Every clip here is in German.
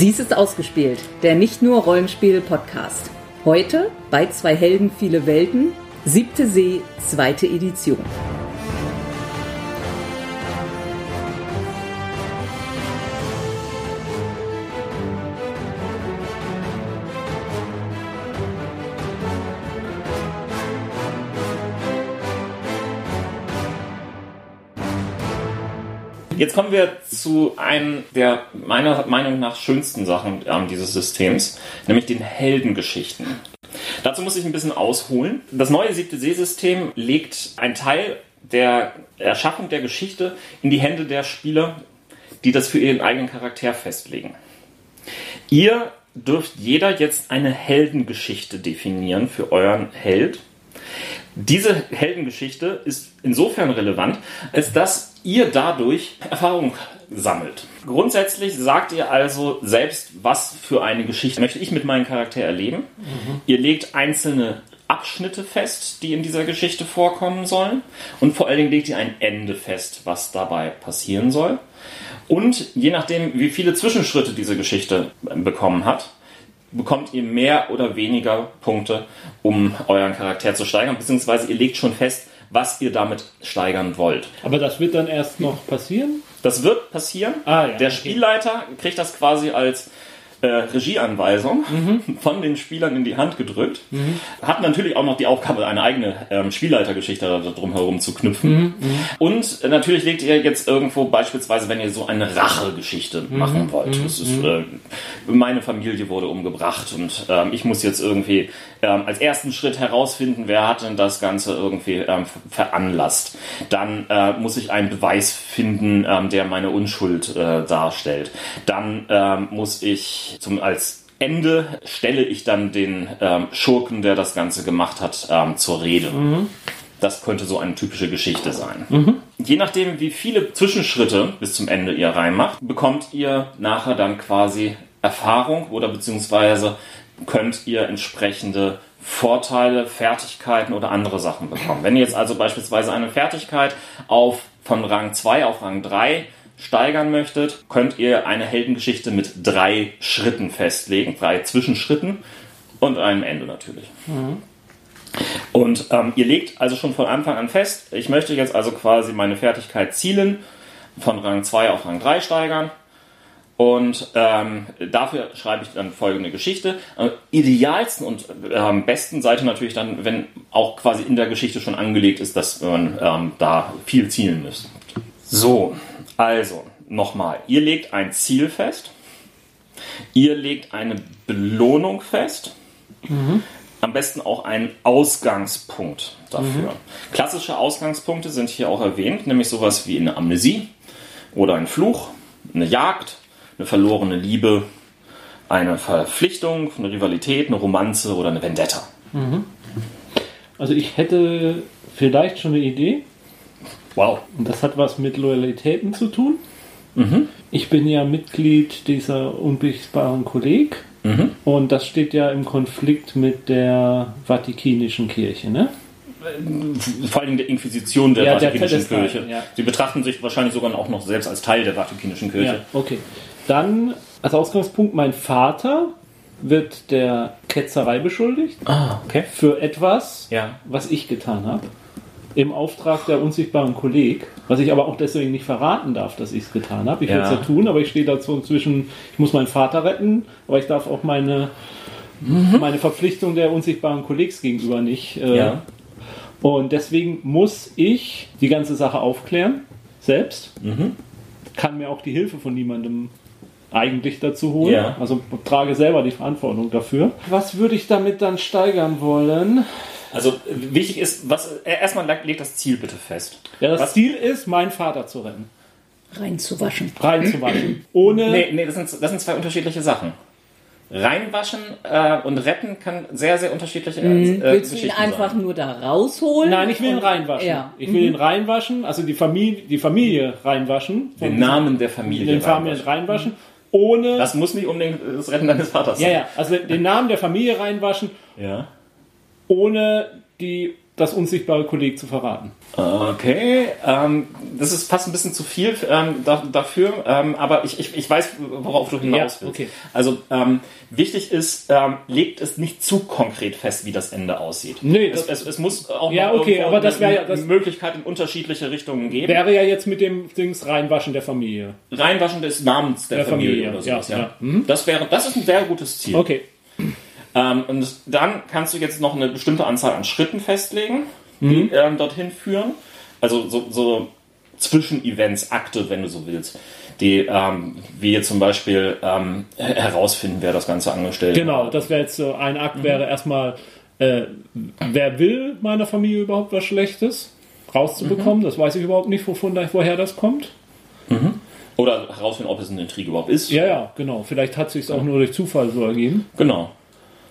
Dies ist ausgespielt, der nicht nur Rollenspiel-Podcast. Heute bei zwei Helden, viele Welten, siebte See, zweite Edition. Jetzt kommen wir zu einem der meiner Meinung nach schönsten Sachen ähm, dieses Systems, nämlich den Heldengeschichten. Dazu muss ich ein bisschen ausholen. Das neue siebte Seesystem legt einen Teil der Erschaffung der Geschichte in die Hände der Spieler, die das für ihren eigenen Charakter festlegen. Ihr dürft jeder jetzt eine Heldengeschichte definieren für euren Held. Diese Heldengeschichte ist insofern relevant, als dass ihr dadurch Erfahrung sammelt. Grundsätzlich sagt ihr also selbst, was für eine Geschichte möchte ich mit meinem Charakter erleben. Mhm. Ihr legt einzelne Abschnitte fest, die in dieser Geschichte vorkommen sollen. Und vor allen Dingen legt ihr ein Ende fest, was dabei passieren soll. Und je nachdem, wie viele Zwischenschritte diese Geschichte bekommen hat, bekommt ihr mehr oder weniger Punkte, um euren Charakter zu steigern, beziehungsweise ihr legt schon fest, was ihr damit steigern wollt. Aber das wird dann erst noch passieren? Das wird passieren. Ah, ja, Der okay. Spielleiter kriegt das quasi als äh, Regieanweisung mhm. von den Spielern in die Hand gedrückt. Mhm. Hat natürlich auch noch die Aufgabe, eine eigene ähm, Spielleitergeschichte drumherum zu knüpfen. Mhm. mhm. Und äh, natürlich legt ihr jetzt irgendwo beispielsweise, wenn ihr so eine Rachegeschichte mhm. machen wollt. Mhm. Das ist, äh, meine Familie wurde umgebracht und ähm, ich muss jetzt irgendwie ähm, als ersten Schritt herausfinden, wer hat denn das Ganze irgendwie ähm, veranlasst. Dann äh, muss ich einen Beweis finden, ähm, der meine Unschuld äh, darstellt. Dann ähm, muss ich zum, als Ende stelle ich dann den ähm, Schurken, der das Ganze gemacht hat, ähm, zur Rede. Mhm. Das könnte so eine typische Geschichte sein. Mhm. Je nachdem, wie viele Zwischenschritte bis zum Ende ihr reinmacht, bekommt ihr nachher dann quasi Erfahrung oder beziehungsweise könnt ihr entsprechende Vorteile, Fertigkeiten oder andere Sachen bekommen. Wenn ihr jetzt also beispielsweise eine Fertigkeit auf von Rang 2 auf Rang 3 steigern möchtet, könnt ihr eine Heldengeschichte mit drei Schritten festlegen, drei Zwischenschritten und einem Ende natürlich. Mhm. Und ähm, ihr legt also schon von Anfang an fest, ich möchte jetzt also quasi meine Fertigkeit zielen, von Rang 2 auf Rang 3 steigern. Und ähm, dafür schreibe ich dann folgende Geschichte. Am idealsten und ähm, besten Seite natürlich dann, wenn auch quasi in der Geschichte schon angelegt ist, dass man ähm, da viel zielen müsste. So, also, nochmal, ihr legt ein Ziel fest, ihr legt eine Belohnung fest, mhm. am besten auch einen Ausgangspunkt dafür. Mhm. Klassische Ausgangspunkte sind hier auch erwähnt, nämlich sowas wie eine Amnesie oder ein Fluch, eine Jagd, eine verlorene Liebe, eine Verpflichtung, eine Rivalität, eine Romanze oder eine Vendetta. Mhm. Also ich hätte vielleicht schon eine Idee. Wow. Und das hat was mit Loyalitäten zu tun. Mhm. Ich bin ja Mitglied dieser unbesichtbaren Kolleg. Mhm. Und das steht ja im Konflikt mit der Vatikanischen Kirche, ne? Vor allem der Inquisition der ja, Vatikanischen der Kirche. Ja. Sie betrachten sich wahrscheinlich sogar auch noch selbst als Teil der Vatikanischen Kirche. Ja, okay. Dann als Ausgangspunkt, mein Vater wird der Ketzerei beschuldigt. Ah, okay. Für etwas, ja. was ich getan habe im Auftrag der unsichtbaren Kolleg, was ich aber auch deswegen nicht verraten darf, dass ich es getan habe. Ich ja. will es ja tun, aber ich stehe dazu inzwischen, ich muss meinen Vater retten, aber ich darf auch meine, mhm. meine Verpflichtung der unsichtbaren Kollegs gegenüber nicht. Äh, ja. Und deswegen muss ich die ganze Sache aufklären, selbst. Mhm. Kann mir auch die Hilfe von niemandem eigentlich dazu holen. Ja. Also trage selber die Verantwortung dafür. Was würde ich damit dann steigern wollen? Also wichtig ist, was äh, erstmal legt das Ziel bitte fest. Ja, das was, Ziel ist, meinen Vater zu retten. Reinzuwaschen. Reinzuwaschen. Ohne. Nee, nee, das sind, das sind zwei unterschiedliche Sachen. Reinwaschen äh, und retten kann sehr, sehr unterschiedliche äh, mhm. Willst du ihn einfach sein. nur da rausholen? Nein, ich will ihn reinwaschen. Ja. Ich will mhm. ihn reinwaschen, also die Familie, die Familie reinwaschen. Den Namen der Familie. Den Familien reinwaschen. Ohne. Das muss nicht unbedingt das Retten deines Vaters sein. Ja, ja. Also den Namen der Familie reinwaschen. Ja ohne die das unsichtbare Kolleg zu verraten. Okay, ähm, das ist fast ein bisschen zu viel ähm, da, dafür, ähm, aber ich, ich, ich weiß, worauf du hinaus Ja, willst. okay. Also ähm, wichtig ist, ähm, legt es nicht zu konkret fest, wie das Ende aussieht. Nee, es, es, es muss auch Ja, noch okay, aber das eine- wär ja- Möglichkeit in unterschiedliche Richtungen geben. Wäre ja jetzt mit dem Dings reinwaschen der Familie. Reinwaschen des Namens der, Der Familie, Familie, oder sowas, ja, ja. ja. Mhm. Das wäre, das ist ein sehr gutes Ziel. Okay. Ähm, und dann kannst du jetzt noch eine bestimmte Anzahl an Schritten festlegen, die Mhm. ähm, dorthin führen. Also so, so Zwischenevents, Akte, wenn du so willst, die ähm, wie jetzt zum Beispiel ähm, her- herausfinden, wer das Ganze angestellt Genau, hat. das wäre jetzt so ein Akt, wäre erstmal, äh, wer will meiner Familie überhaupt was Schlechtes rauszubekommen? Das weiß ich überhaupt nicht, wovon woher das kommt. Oder herausfinden, ob es eine Intrige überhaupt ist. Ja, ja, genau. Vielleicht hat sich auch nur durch Zufall so ergeben. Genau.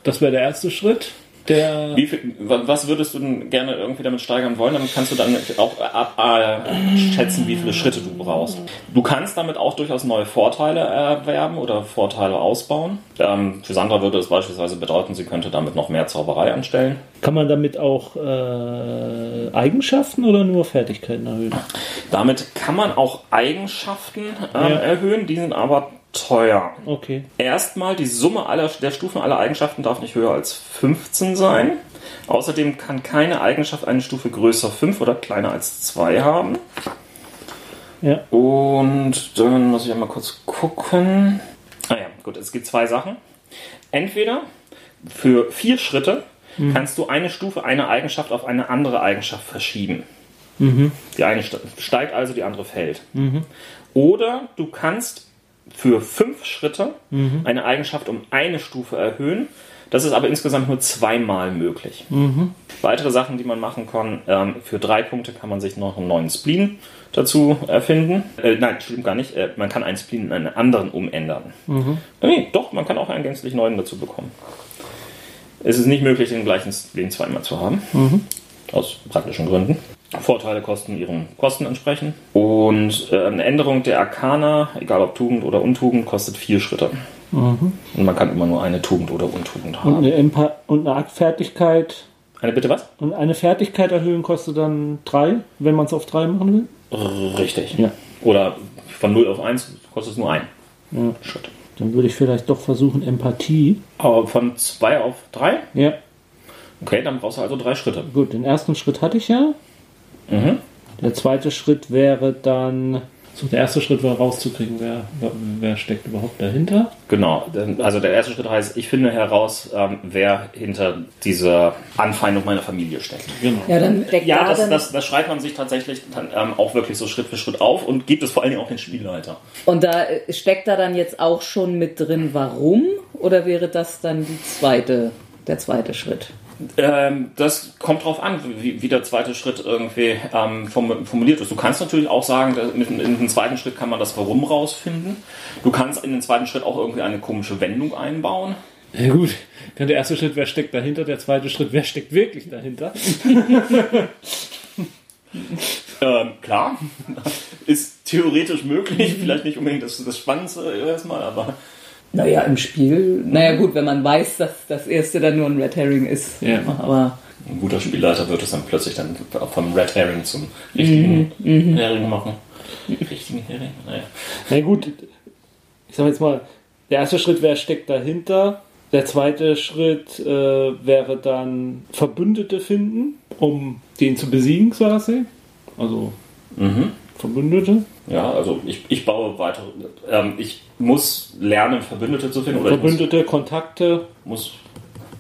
Das wäre der erste Schritt. Der Wie viel, wa- was würdest du denn gerne irgendwie damit steigern wollen? Damit kannst du dann auch abschätzen, wie viele Schritte du brauchst. Du kannst damit auch durchaus neue Vorteile erwerben oder Vorteile ausbauen. Ähm, für Sandra würde es beispielsweise bedeuten, sie könnte damit noch mehr Zauberei anstellen. kann man damit auch äh, Eigenschaften oder nur Fertigkeiten erhöhen? Damit kann man auch Eigenschaften ähm, Ja. erhöhen, die sind aber teuer. Okay. Erstmal, die Summe aller, der Stufen aller Eigenschaften darf nicht höher als 15 sein. Außerdem kann keine Eigenschaft eine Stufe größer 5 oder kleiner als 2 haben. Ja. Und dann muss ich einmal kurz gucken. Ah ja, gut, es gibt zwei Sachen. Entweder für vier Schritte kannst du eine Stufe, eine Eigenschaft auf eine andere Eigenschaft verschieben. Die eine ste- steigt also, die andere fällt. Oder du kannst für fünf Schritte eine Eigenschaft um eine Stufe erhöhen. Das ist aber insgesamt nur zweimal möglich. Weitere Sachen, die man machen kann, ähm, für drei Punkte kann man sich noch einen neuen Spleen dazu erfinden. Äh, nein, stimmt gar nicht. Äh, man kann einen Spleen in einen anderen umändern. Nee, doch, man kann auch einen gänzlich neuen dazu bekommen. Es ist nicht möglich, den gleichen Spleen zweimal zu haben. Aus praktischen Gründen. Vorteile kosten ihren Kosten entsprechen. Und äh, eine Änderung der Arkana, egal ob Tugend oder Untugend, kostet vier Schritte. Und man kann immer nur eine Tugend oder Untugend Und haben. eine, Empa und eine Fertigkeit Eine bitte was? und eine Fertigkeit erhöhen kostet dann drei, wenn man es auf drei machen will. Richtig. Ja. Oder von 0 auf 1 kostet es nur ein Ja. Schritt. Dann würde ich vielleicht doch versuchen Empathie. Aber von 2 auf 3? Ja. Okay, dann brauchst du also drei Schritte. Gut, den ersten Schritt hatte ich ja. Mhm. Der zweite Schritt wäre dann. So, der erste Schritt war rauszukriegen, wer, wer steckt überhaupt dahinter. Genau. Also der erste Schritt heißt, ich finde heraus, ähm, wer hinter dieser Anfeindung meiner Familie steckt. Genau. Ja, dann Ja, da das, dann, das, das schreibt man sich tatsächlich dann, ähm, auch wirklich so Schritt für Schritt auf und gibt es vor allen Dingen auch den Spielleiter. und da äh, steckt da dann jetzt auch schon mit drin, warum? Oder wäre das dann die zweite, der zweite Schritt? Ähm, das kommt drauf an, wie, wie der zweite Schritt irgendwie ähm, form- formuliert ist. Du kannst natürlich auch sagen, mit, in den zweiten Schritt kann man das Warum rausfinden. Du kannst in den zweiten Schritt auch irgendwie eine komische Wendung einbauen. Ja, gut. Dann der erste Schritt, wer steckt dahinter? Der zweite Schritt, wer steckt wirklich dahinter? Ähm, klar, ist theoretisch möglich, vielleicht nicht unbedingt das, das Spannendste erstmal, aber Naja, im Spiel, naja gut, wenn man weiß, dass das erste dann nur ein Red Herring ist. Ja. Aber ein guter Spielleiter wird es dann plötzlich dann vom Red Herring zum richtigen Hering machen. Richtigen Hering? Naja. Na gut, ich sag jetzt mal, der erste Schritt, wer steckt dahinter? Der zweite Schritt äh, wäre dann Verbündete finden, um den zu besiegen, quasi. Also Mhm. Verbündete. Ja, also ich, ich baue weitere. Ähm, ich muss lernen, Verbündete zu finden oder ich muss, Verbündete, Kontakte. muss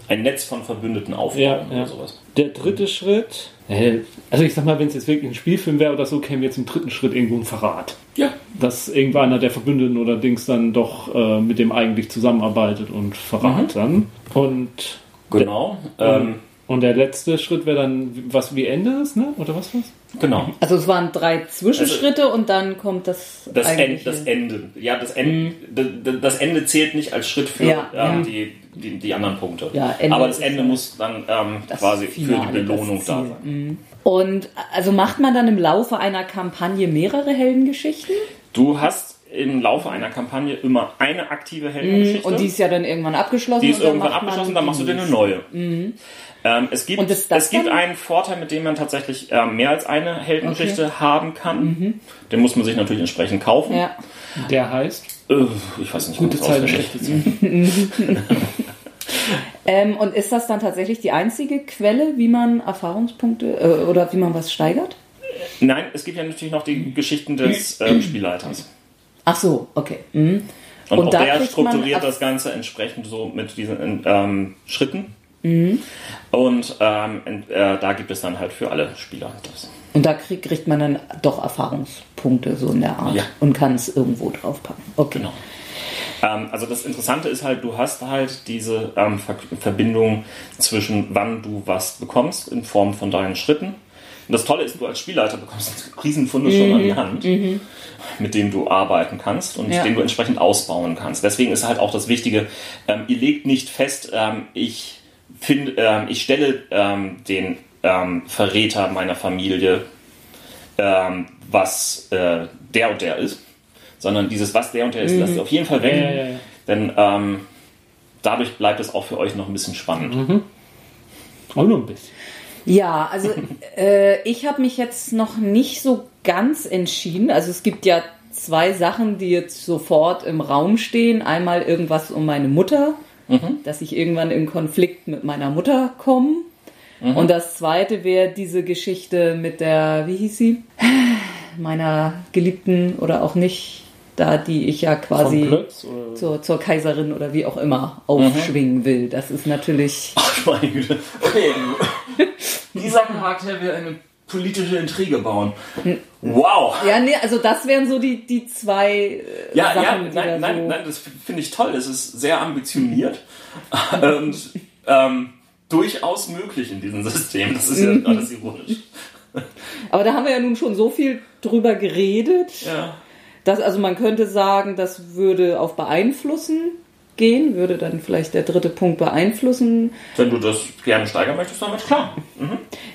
ein Netz von Verbündeten aufbauen Ja, oder ja. sowas. Der dritte Schritt. äh, Also ich sag mal, wenn es jetzt wirklich ein Spielfilm wäre oder so, käme jetzt im dritten Schritt irgendwo ein Verrat. Ja. Dass irgendwo einer der Verbündeten oder Dings dann doch äh, mit dem eigentlich zusammenarbeitet und verrat dann. Und, Genau. Ähm, und der letzte Schritt wäre dann, was wie Ende ist, ne? Oder was was? Genau. also es waren drei Zwischenschritte und dann kommt das, Das, End, das Ende. Ja, das, End, d- das Ende zählt nicht als Schritt für Ja, ja. die, die, die anderen Punkte. Ja, Ende Aber das Ende muss dann ähm, quasi für Finale, die Belohnung da sein. Und also macht man dann im Laufe einer Kampagne mehrere Heldengeschichten? Du hast im Laufe einer Kampagne immer eine aktive Heldengeschichte. Und die ist ja dann irgendwann abgeschlossen. Die ist irgendwann abgeschlossen, dann machst du dir eine neue. Ähm, es gibt, das es gibt dann- einen Vorteil, mit dem man tatsächlich ähm, mehr als eine Heldengeschichte haben kann. Den muss man sich natürlich entsprechend kaufen. Ja. Der heißt Äh, ich weiß nicht, Gute wie das Zeit, auswendig. schlechte Zeit. Ähm, und ist das dann tatsächlich die einzige Quelle, wie man Erfahrungspunkte äh, oder wie man was steigert? Nein, es gibt ja natürlich noch die Geschichten des ähm, Spielleiters. Ach so, okay. Mhm. Und, Und auch da der strukturiert das Ganze entsprechend so mit diesen ähm, Schritten. Mhm. Und ähm, äh, da gibt es dann halt für alle Spieler das. Und da krieg, kriegt man dann doch Erfahrungspunkte so in der Art Ja. und kann es irgendwo draufpacken. Okay. Genau. Ähm, also das Interessante ist halt, du hast halt diese ähm, Ver Verbindung zwischen wann du was bekommst in Form von deinen Schritten. Und das Tolle ist, du als Spielleiter bekommst Riesenfunde schon an die Hand, mit denen du arbeiten kannst und Ja. den du entsprechend ausbauen kannst. Deswegen ist halt auch das Wichtige, ähm, ihr legt nicht fest, ähm, ich, find, ähm, ich stelle ähm, den ähm, Verräter meiner Familie, ähm, was äh, der und der ist, sondern dieses, was der und der ist, lasst ihr auf jeden Fall weg. Ja, ja. Denn dadurch bleibt es auch für euch noch ein bisschen spannend. Auch nur ein bisschen. Ja, also äh, ich habe mich jetzt noch nicht so ganz entschieden. Also es gibt ja zwei Sachen, die jetzt sofort im Raum stehen. Einmal irgendwas um meine Mutter, dass ich irgendwann in Konflikt mit meiner Mutter komme. Und das zweite wäre diese Geschichte mit der, wie hieß sie? Meiner Geliebten oder auch nicht, da die ich ja quasi oder zur, zur Kaiserin oder wie auch immer aufschwingen will. Das ist natürlich. Ach, meine Güte. Okay, dieser Charakter will eine politische Intrige bauen. Wow. Ja, nee, also das wären so die, die zwei äh, Ja, ja, Sachen, da nein, nein, so. nein, das finde ich toll. Es ist sehr ambitioniert und ähm, durchaus möglich in diesem System. Das ist ja Mhm. alles ironisch. Aber da haben wir ja nun schon so viel drüber geredet, Ja. Dass also man könnte sagen, das würde auf beeinflussen gehen, würde dann vielleicht der dritte Punkt beeinflussen. Wenn du das gerne steigern möchtest, damit klar.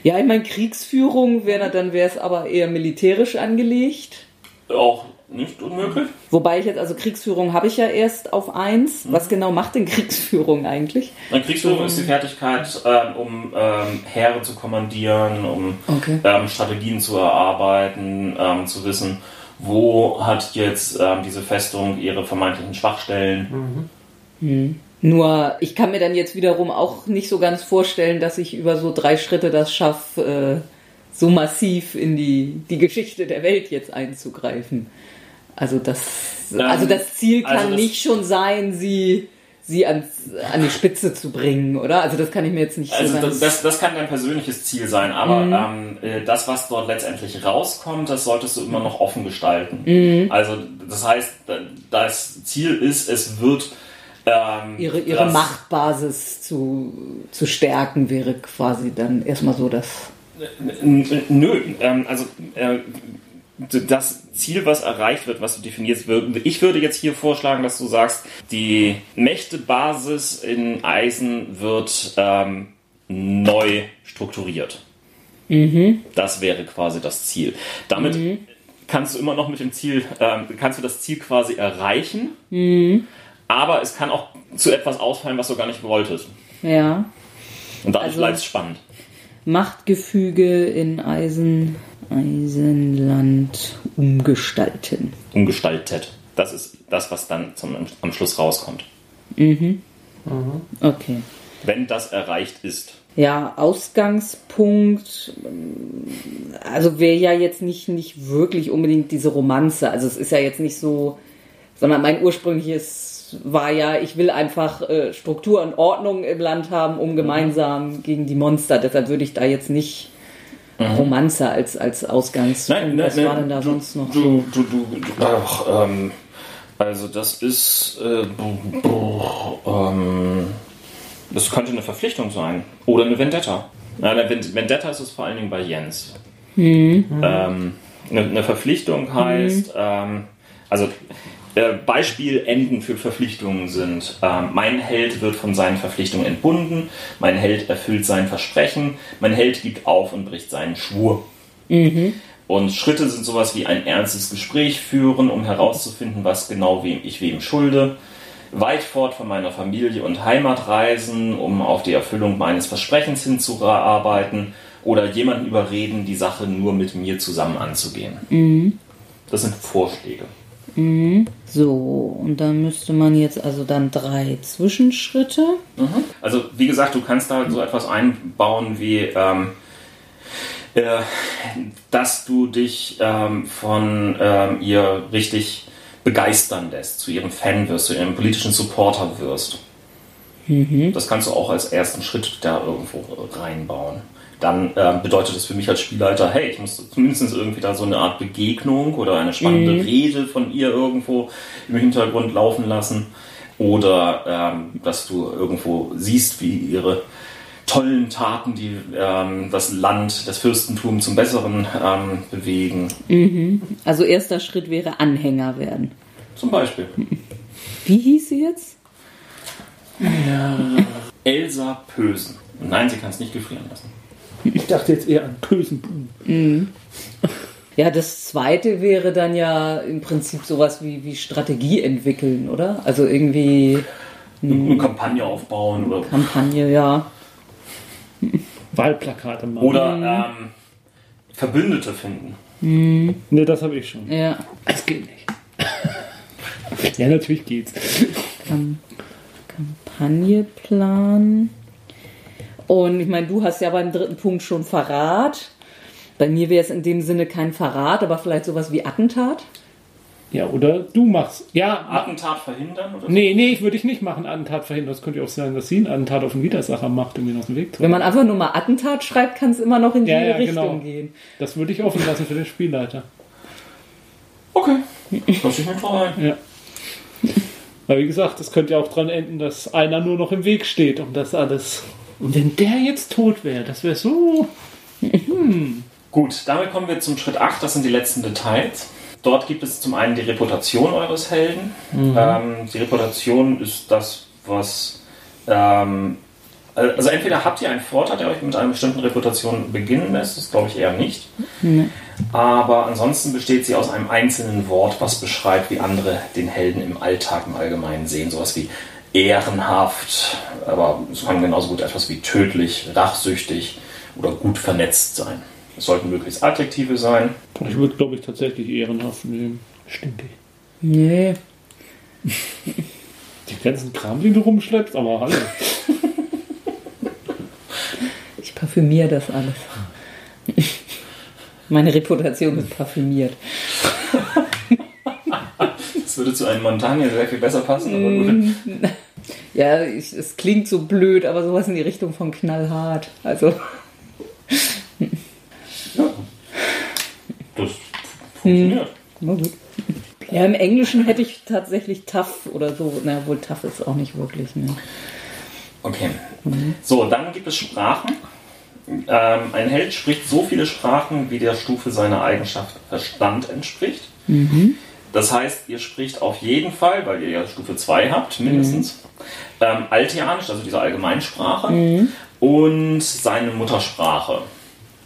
Ja, ich meine Kriegsführung wäre dann wäre es aber eher militärisch angelegt. Auch nicht unmöglich. Wobei ich jetzt, also Kriegsführung habe ich ja erst auf eins. Was genau macht denn Kriegsführung eigentlich? Eine Kriegsführung ist die Fertigkeit, ähm, um ähm, Heere zu kommandieren, um Okay. ähm, Strategien zu erarbeiten, ähm, zu wissen, wo hat jetzt ähm, diese Festung ihre vermeintlichen Schwachstellen. Nur, ich kann mir dann jetzt wiederum auch nicht so ganz vorstellen, dass ich über so drei Schritte das schaffe, äh, so massiv in die, die Geschichte der Welt jetzt einzugreifen. Also das, also das Ziel kann also das- nicht schon sein, sie, sie ans, an die Spitze zu bringen, oder? Also das kann ich mir jetzt nicht Also so das, ganz... das, das kann dein persönliches Ziel sein, aber ähm, äh, das, was dort letztendlich rauskommt, das solltest du immer noch offen gestalten. Also das heißt, da- das Ziel ist, es wird ähm, ihre, ihre das- Machtbasis zu, zu stärken wäre quasi dann erstmal so das... Nö, ähm, also äh, das Ziel, was erreicht wird, was du definierst, ich würde jetzt hier vorschlagen, dass du sagst, die Mächtebasis in Eisen wird ähm, neu strukturiert. Das wäre quasi das Ziel. Damit kannst du immer noch mit dem Ziel, ähm, kannst du das Ziel quasi erreichen, aber es kann auch zu etwas ausfallen, was du gar nicht wolltest. Ja. Und dadurch Also- bleibt es spannend. Machtgefüge in Eisen, Eisenland umgestalten. umgestaltet. Das ist das, was dann zum, am Schluss rauskommt. Okay. Wenn das erreicht ist. Ja, Ausgangspunkt, also wäre ja jetzt nicht, nicht wirklich unbedingt diese Romanze. Also es ist ja jetzt nicht so, sondern mein ursprüngliches war ja, ich will einfach äh, Struktur und Ordnung im Land haben, um gemeinsam gegen die Monster. Deshalb würde ich da jetzt nicht Romanze als, als Ausgangspunkt. Was war denn da du, sonst noch du? Du, du, du, ach, ähm, also das ist, äh, ähm, das könnte eine Verpflichtung sein. Oder eine Vendetta. Ja, eine Ven- Vendetta ist es vor allen Dingen bei Jens. Ähm, eine, eine Verpflichtung heißt, ähm, also Beispielenden für Verpflichtungen sind, ähm, mein Held wird von seinen Verpflichtungen entbunden, mein Held erfüllt sein Versprechen, mein Held gibt auf und bricht seinen Schwur. Und Schritte sind sowas wie ein ernstes Gespräch führen, um herauszufinden, was genau wem ich wem schulde. Weit fort von meiner Familie und Heimat reisen, um auf die Erfüllung meines Versprechens hinzuarbeiten. Oder jemanden überreden, die Sache nur mit mir zusammen anzugehen. Mhm. Das sind Vorschläge. Mhm. So, und dann müsste man jetzt also dann drei Zwischenschritte. Mhm. Also, wie gesagt, du kannst da so etwas einbauen wie. Ähm, äh, dass du dich ähm, von ähm, ihr richtig begeistern lässt, zu ihrem Fan wirst, zu ihrem politischen Supporter wirst. Mhm. Das kannst du auch als ersten Schritt da irgendwo reinbauen. Dann äh, bedeutet das für mich als Spielleiter, hey, ich muss zumindest irgendwie da so eine Art Begegnung oder eine spannende mhm. Rede von ihr irgendwo im Hintergrund laufen lassen. Oder ähm, dass du irgendwo siehst, wie ihre tollen Taten, die ähm, das Land, das Fürstentum zum Besseren ähm, bewegen. Mhm. Also erster Schritt wäre Anhänger werden. Zum Beispiel. Wie hieß sie jetzt? Ja. Elsa Pösen. Nein, sie kann es nicht gefrieren lassen. Ich dachte jetzt eher an Pösen. Mhm. Ja, das zweite wäre dann ja im Prinzip sowas wie, wie Strategie entwickeln, oder? Also irgendwie. Eine Kampagne aufbauen oder. Kampagne, ja. Wahlplakate machen. Oder mhm. ähm, Verbündete finden. Mhm. Ne, das habe ich schon. Ja. Es geht nicht. ja, natürlich geht's. Kam Kampagneplan. Und ich meine, du hast ja beim dritten Punkt schon Verrat. Bei mir wäre es in dem Sinne kein Verrat, aber vielleicht sowas wie Attentat. Ja, oder du machst. Ja. Attentat verhindern? Oder so? Nee, nee, ich würde ich nicht machen, Attentat verhindern. Das könnte ja auch sein, dass sie ein Attentat auf einen Widersacher macht, um ihn aus dem Weg zu Wenn man einfach nur mal Attentat schreibt, kann es immer noch in ja, jede ja, Richtung genau. gehen. Das würde ich offen lassen für den Spielleiter. Okay. Lass ich mal drauf ein. Ja. Weil wie gesagt, es könnte ja auch daran enden, dass einer nur noch im Weg steht und das alles. Und wenn der jetzt tot wäre, das wäre so. Hm. Gut, damit kommen wir zum Schritt 8, das sind die letzten Details. Dort gibt es zum einen die Reputation eures Helden. Mhm. Ähm, die Reputation ist das, was. Ähm, also entweder habt ihr einen Vorteil, der euch mit einer bestimmten Reputation beginnen lässt, das glaube ich eher nicht. Mhm. Aber ansonsten besteht sie aus einem einzelnen Wort, was beschreibt, wie andere den Helden im Alltag im Allgemeinen sehen. Sowas wie ehrenhaft, aber es kann genauso gut etwas wie tödlich, rachsüchtig oder gut vernetzt sein. Es sollten möglichst Adjektive sein. Ich würde, glaube ich, tatsächlich ehrenhaft nehmen. Stinkig. Nee. Die ganzen Kram, den du rumschleppst, aber hallo. ich parfümiere das alles. Meine Reputation ist parfümiert. Das würde zu einem Montagne sehr viel besser passen, aber gut. Mm. Ja, ich, es klingt so blöd, aber sowas in die Richtung von knallhart. Also. Funktioniert. Hm. gut. Ja, im Englischen hätte ich tatsächlich tough oder so. Na wohl, tough ist auch nicht wirklich. Ne? Okay. Mhm. So, dann gibt es Sprachen. Ähm, ein Held spricht so viele Sprachen, wie der Stufe seiner Eigenschaft Verstand entspricht. Mhm. Das heißt, ihr spricht auf jeden Fall, weil ihr ja Stufe 2 habt, mindestens, mhm. ähm, Altianisch, also diese Allgemeinsprache, mhm. und seine Muttersprache.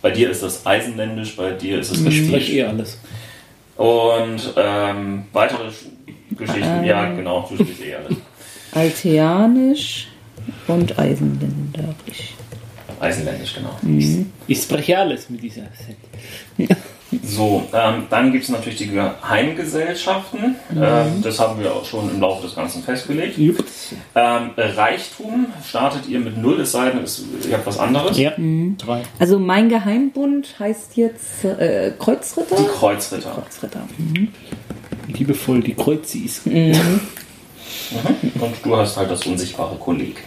Bei dir ist das Eisenländisch, bei dir ist es Gespielt. Ich eh alles. Und ähm, weitere Geschichten, ähm, ja genau, du sprichst eh alles. Alteanisch und Eisenländisch. Eisenländisch, genau. Mhm. Ich spreche alles mit dieser Akzent. So, ähm, dann gibt es natürlich die Geheimgesellschaften. Mhm. Ähm, das haben wir auch schon im Laufe des Ganzen festgelegt. Ähm, Reichtum startet ihr mit null, es sei denn, ihr habt was anderes. Ja, mhm. drei. Also mein Geheimbund heißt jetzt äh, Kreuzritter? Die Kreuzritter. Kreuzritter. Mhm. Liebevoll, die Kreuzis. Mhm. mhm. Und du hast halt das unsichtbare Kolleg.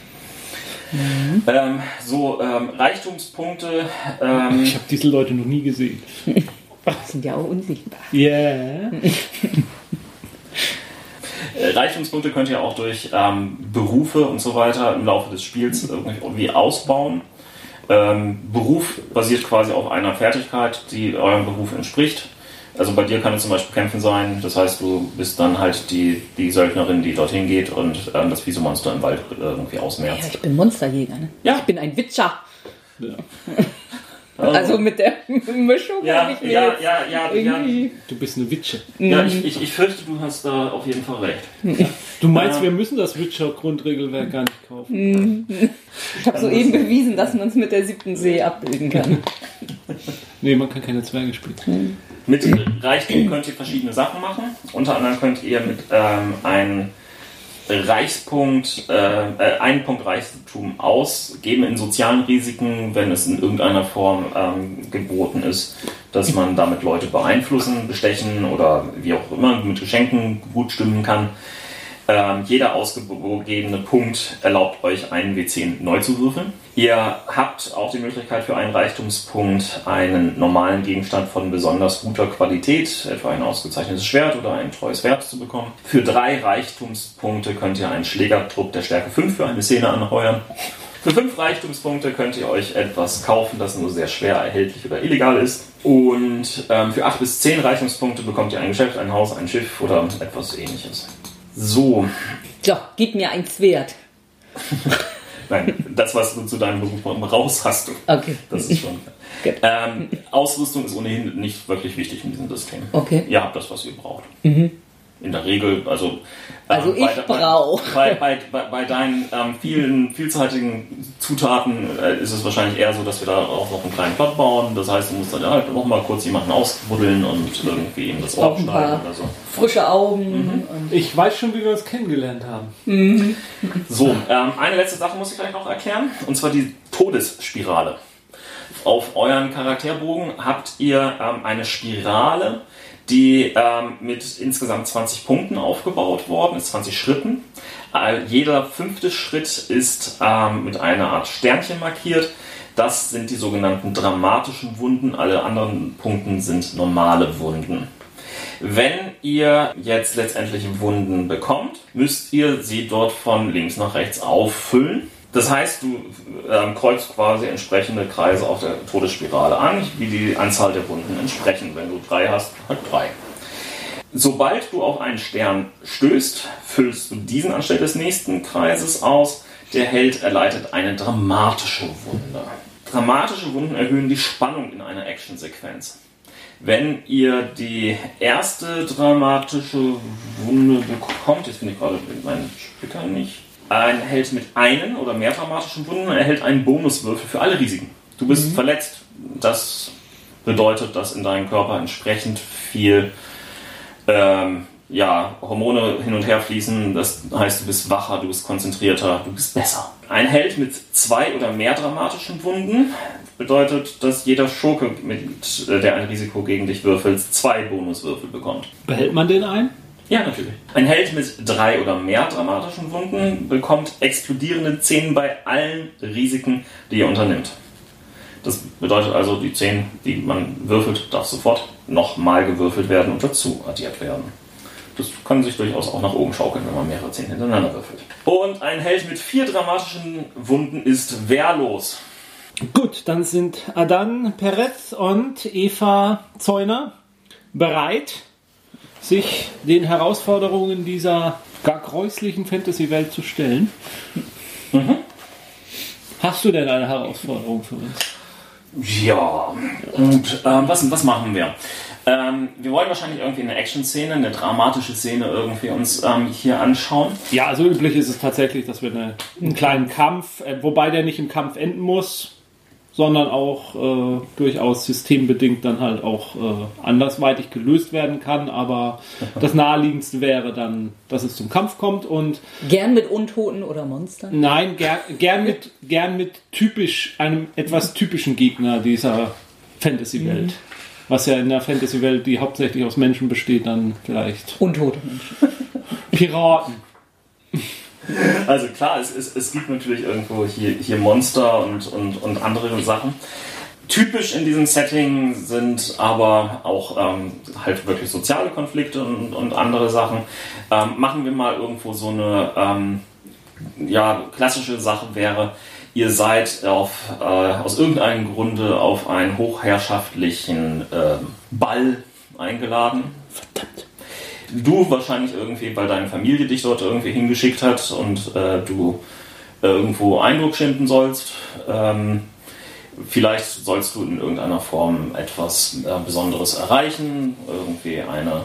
Mhm. Ähm, so, ähm, Reichtumspunkte. Ähm, ich habe diese Leute noch nie gesehen. sind ja auch unsichtbar. Yeah. Reichtumspunkte könnt ihr auch durch ähm, Berufe und so weiter im Laufe des Spiels irgendwie ausbauen. Ähm, Beruf basiert quasi auf einer Fertigkeit, die eurem Beruf entspricht. Also bei dir kann es zum Beispiel Kämpfen sein, das heißt, du bist dann halt die, die Söldnerin, die dorthin geht und ähm, das Wiesemonster im Wald irgendwie ausmerzt. Ja, ich bin Monsterjäger, ne? Ja. Ich bin ein Witcher. Ja. Also mit der Mischung Ja, habe ich mir ja, jetzt ja, ja, ja. irgendwie... Du bist eine Witche. Ja, ich, ich, ich fürchte, du hast da auf jeden Fall recht. Du meinst, Ja. wir müssen das Witcher-Grundregelwerk gar nicht kaufen? Ich habe soeben bewiesen, dass man es mit der siebten See abbilden kann. Nee, man kann keine Zwerge spielen. Mit Reichtum könnt ihr verschiedene Sachen machen. Unter anderem könnt ihr mit ähm, einem Reichspunkt, äh, äh, einen Punkt Reichtum ausgeben in sozialen Risiken, wenn es in irgendeiner Form ähm, geboten ist, dass man damit Leute beeinflussen, bestechen oder wie auch immer mit Geschenken gut stimmen kann. Ähm, jeder ausgegebene Punkt erlaubt euch einen W10 neu zu würfeln. Ihr habt auch die Möglichkeit für einen Reichtumspunkt einen normalen Gegenstand von besonders guter Qualität, etwa ein ausgezeichnetes Schwert oder ein treues Wert zu bekommen. Für drei Reichtumspunkte könnt ihr einen Schlägertrupp der Stärke 5 für eine Szene anheuern. Für fünf Reichtumspunkte könnt ihr euch etwas kaufen, das nur sehr schwer erhältlich oder illegal ist. Und ähm, für acht bis zehn Reichtumspunkte bekommt ihr ein Geschäft, ein Haus, ein Schiff oder etwas ähnliches. So, So, gib mir ein Schwert. nein, das, was du zu deinem Beruf raus hast, du. Okay. Das ist schon. Ähm, Ausrüstung ist ohnehin nicht wirklich wichtig in diesem System. Okay. Ihr habt das, was ihr braucht. In der Regel, also. ähm, Also ich bei, brauch. Bei, bei, bei, bei deinen ähm, vielen, vielseitigen Zutaten äh, ist es wahrscheinlich eher so, dass wir da auch noch einen kleinen Plot bauen. Das heißt, du musst dann halt noch mal kurz jemanden ausbuddeln und irgendwie ihm das Ohr schneiden oder so. Frische Augen. Und Ich weiß schon, wie wir uns kennengelernt haben. So, ähm, eine letzte Sache muss ich gleich noch erklären, und zwar die Todesspirale. Auf euren Charakterbogen habt ihr ähm, eine Spirale, die ähm, mit insgesamt 20 Punkten aufgebaut worden ist, 20 Schritten. Äh, jeder fünfte Schritt ist ähm, mit einer Art Sternchen markiert. Das sind die sogenannten dramatischen Wunden. Alle anderen Punkten sind normale Wunden. Wenn ihr jetzt letztendlich Wunden bekommt, müsst ihr sie dort von links nach rechts auffüllen. Das heißt, du ähm, kreuzt quasi entsprechende Kreise auf der Todesspirale an, wie die Anzahl der Wunden entsprechen. Wenn du drei hast, halt drei. Sobald du auf einen Stern stößt, füllst du diesen anstelle des nächsten Kreises aus. Der Held erleidet eine dramatische Wunde. Dramatische Wunden erhöhen die Spannung in einer Actionsequenz. Wenn ihr die erste dramatische Wunde bekommt, jetzt bin ich gerade mit meinen Spicker nicht. Ein Held mit einen oder mehr dramatischen Wunden erhält einen Bonuswürfel für alle Risiken. Du bist verletzt. Das bedeutet, dass in deinem Körper entsprechend viel ähm, ja, Hormone hin und her fließen. Das heißt, du bist wacher, du bist konzentrierter, du bist besser. Ein Held mit zwei oder mehr dramatischen Wunden bedeutet, dass jeder Schurke, mit, äh, der ein Risiko gegen dich würfelt, zwei Bonuswürfel bekommt. Behält man den ein? Ja, natürlich. Ein Held mit drei oder mehr dramatischen Wunden bekommt explodierende Zähne bei allen Risiken, die er unternimmt. Das bedeutet also, die 10, die man würfelt, darf sofort nochmal gewürfelt werden und dazu addiert werden. Das kann sich durchaus auch nach oben schaukeln, wenn man mehrere 10 hintereinander würfelt. Und ein Held mit vier dramatischen Wunden ist wehrlos. Gut, dann sind Adan Perez und Eva Zeuner bereit, sich den Herausforderungen dieser gar gräuslichen Fantasy-Welt zu stellen. Hast du denn eine Herausforderung für uns? Ja, und ähm, was, was machen wir? Ähm, wir wollen wahrscheinlich irgendwie eine Action-Szene, eine dramatische Szene irgendwie uns ähm, hier anschauen. Ja, also üblich ist es tatsächlich, dass wir eine, einen kleinen Kampf, äh, wobei der nicht im Kampf enden muss, sondern auch äh, durchaus systembedingt dann halt auch äh, andersweitig gelöst werden kann. Aber das naheliegendste wäre dann, dass es zum Kampf kommt und Gern mit Untoten oder Monstern. nein, ger gern mit gern mit typisch einem etwas typischen Gegner dieser Fantasy-Welt. Was ja in der Fantasy-Welt, die hauptsächlich aus Menschen besteht, dann vielleicht Untote Menschen. Piraten. Also klar, es, es, es gibt natürlich irgendwo hier, hier Monster und, und, und andere Sachen. Typisch in diesem Setting sind aber auch ähm, halt wirklich soziale Konflikte und, und andere Sachen. Ähm, machen wir mal irgendwo so eine ähm, ja, klassische Sache wäre, ihr seid auf, äh, aus irgendeinem Grunde auf einen hochherrschaftlichen ähm, Ball eingeladen. Verdammt. Du wahrscheinlich irgendwie, weil deine Familie dich dort irgendwie hingeschickt hat und äh, du äh, irgendwo Eindruck schinden sollst. Ähm, vielleicht sollst du in irgendeiner Form etwas äh, Besonderes erreichen, irgendwie eine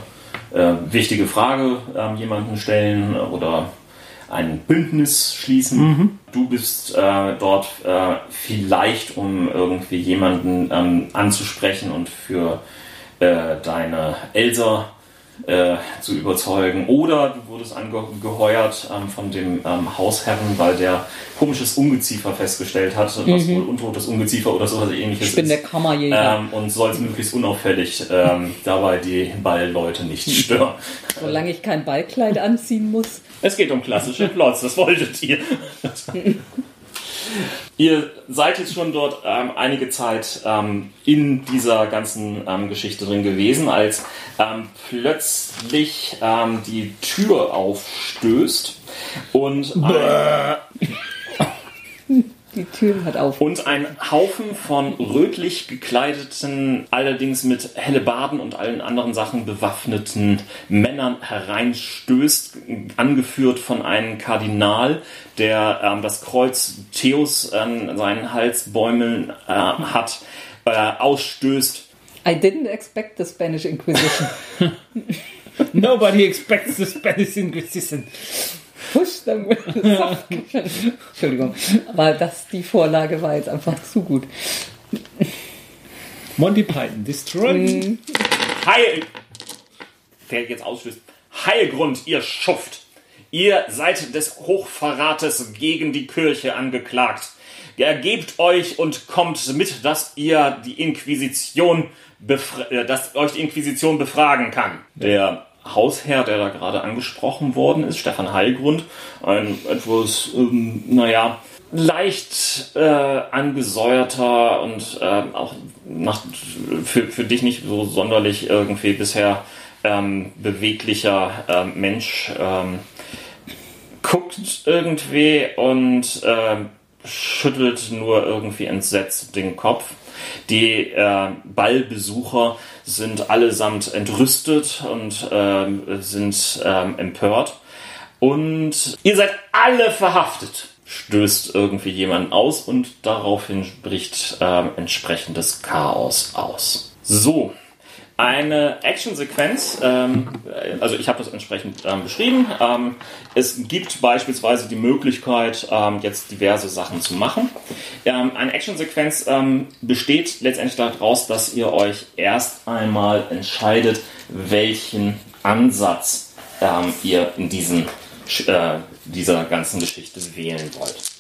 äh, wichtige Frage äh, jemanden stellen oder ein Bündnis schließen. Mhm. Du bist äh, dort äh, vielleicht, um irgendwie jemanden ähm, anzusprechen und für äh, deine Elsa äh, zu überzeugen. Oder du wurdest angeheuert ähm, von dem ähm, Hausherren, weil der komisches Ungeziefer festgestellt hat, mhm. was wohl untotes Ungeziefer oder sowas ähnliches ich bin der Kammerjäger. Ähm, und sollst möglichst unauffällig ähm, dabei die Ballleute nicht stören. Solange ich kein Ballkleid anziehen muss. Es geht um klassische Plots, das wolltet ihr. Ihr seid jetzt schon dort ähm, einige Zeit ähm, in dieser ganzen ähm, Geschichte drin gewesen, als ähm, plötzlich ähm, die Tür aufstößt und ein, die Tür hat auf. Und ein Haufen von rötlich gekleideten, allerdings mit Hellebarden und allen anderen Sachen bewaffneten Männern hereinstößt, angeführt von einem Kardinal, der ähm, das Kreuz Theos an seinen Hals bäumeln äh, hat, äh, ausstößt. I didn't expect the Spanish Inquisition. Nobody expects the Spanish Inquisition. Push them with Entschuldigung, aber das, die Vorlage war jetzt einfach zu gut. Monty Python, Destroy. Mm. Heil. Wer jetzt ausstößt. Heilgrund, ihr Schuft. Ihr seid des Hochverrates gegen die Kirche angeklagt. Ergebt euch und kommt mit, dass ihr die Inquisition, äh, dass euch die Inquisition befragen kann. Der Hausherr, der da gerade angesprochen worden ist, Stefan Heilgrund, ein etwas, ähm, naja, leicht äh, angesäuerter und äh, auch nach, für, für dich nicht so sonderlich irgendwie bisher ähm, beweglicher äh, Mensch ähm, guckt irgendwie und äh, schüttelt nur irgendwie entsetzt den Kopf. Die äh, Ballbesucher sind allesamt entrüstet und äh, sind äh, empört. Und ihr seid alle verhaftet, stößt irgendwie jemand aus und daraufhin bricht äh, entsprechendes Chaos aus. So, eine Actionsequenz, ähm, also ich habe das entsprechend ähm, beschrieben. Ähm, es gibt beispielsweise die Möglichkeit, ähm, jetzt diverse Sachen zu machen. Ähm, eine Actionsequenz ähm, besteht letztendlich daraus, dass ihr euch erst einmal entscheidet, welchen Ansatz ihr in diesen, äh, dieser ganzen Geschichte wählen wollt.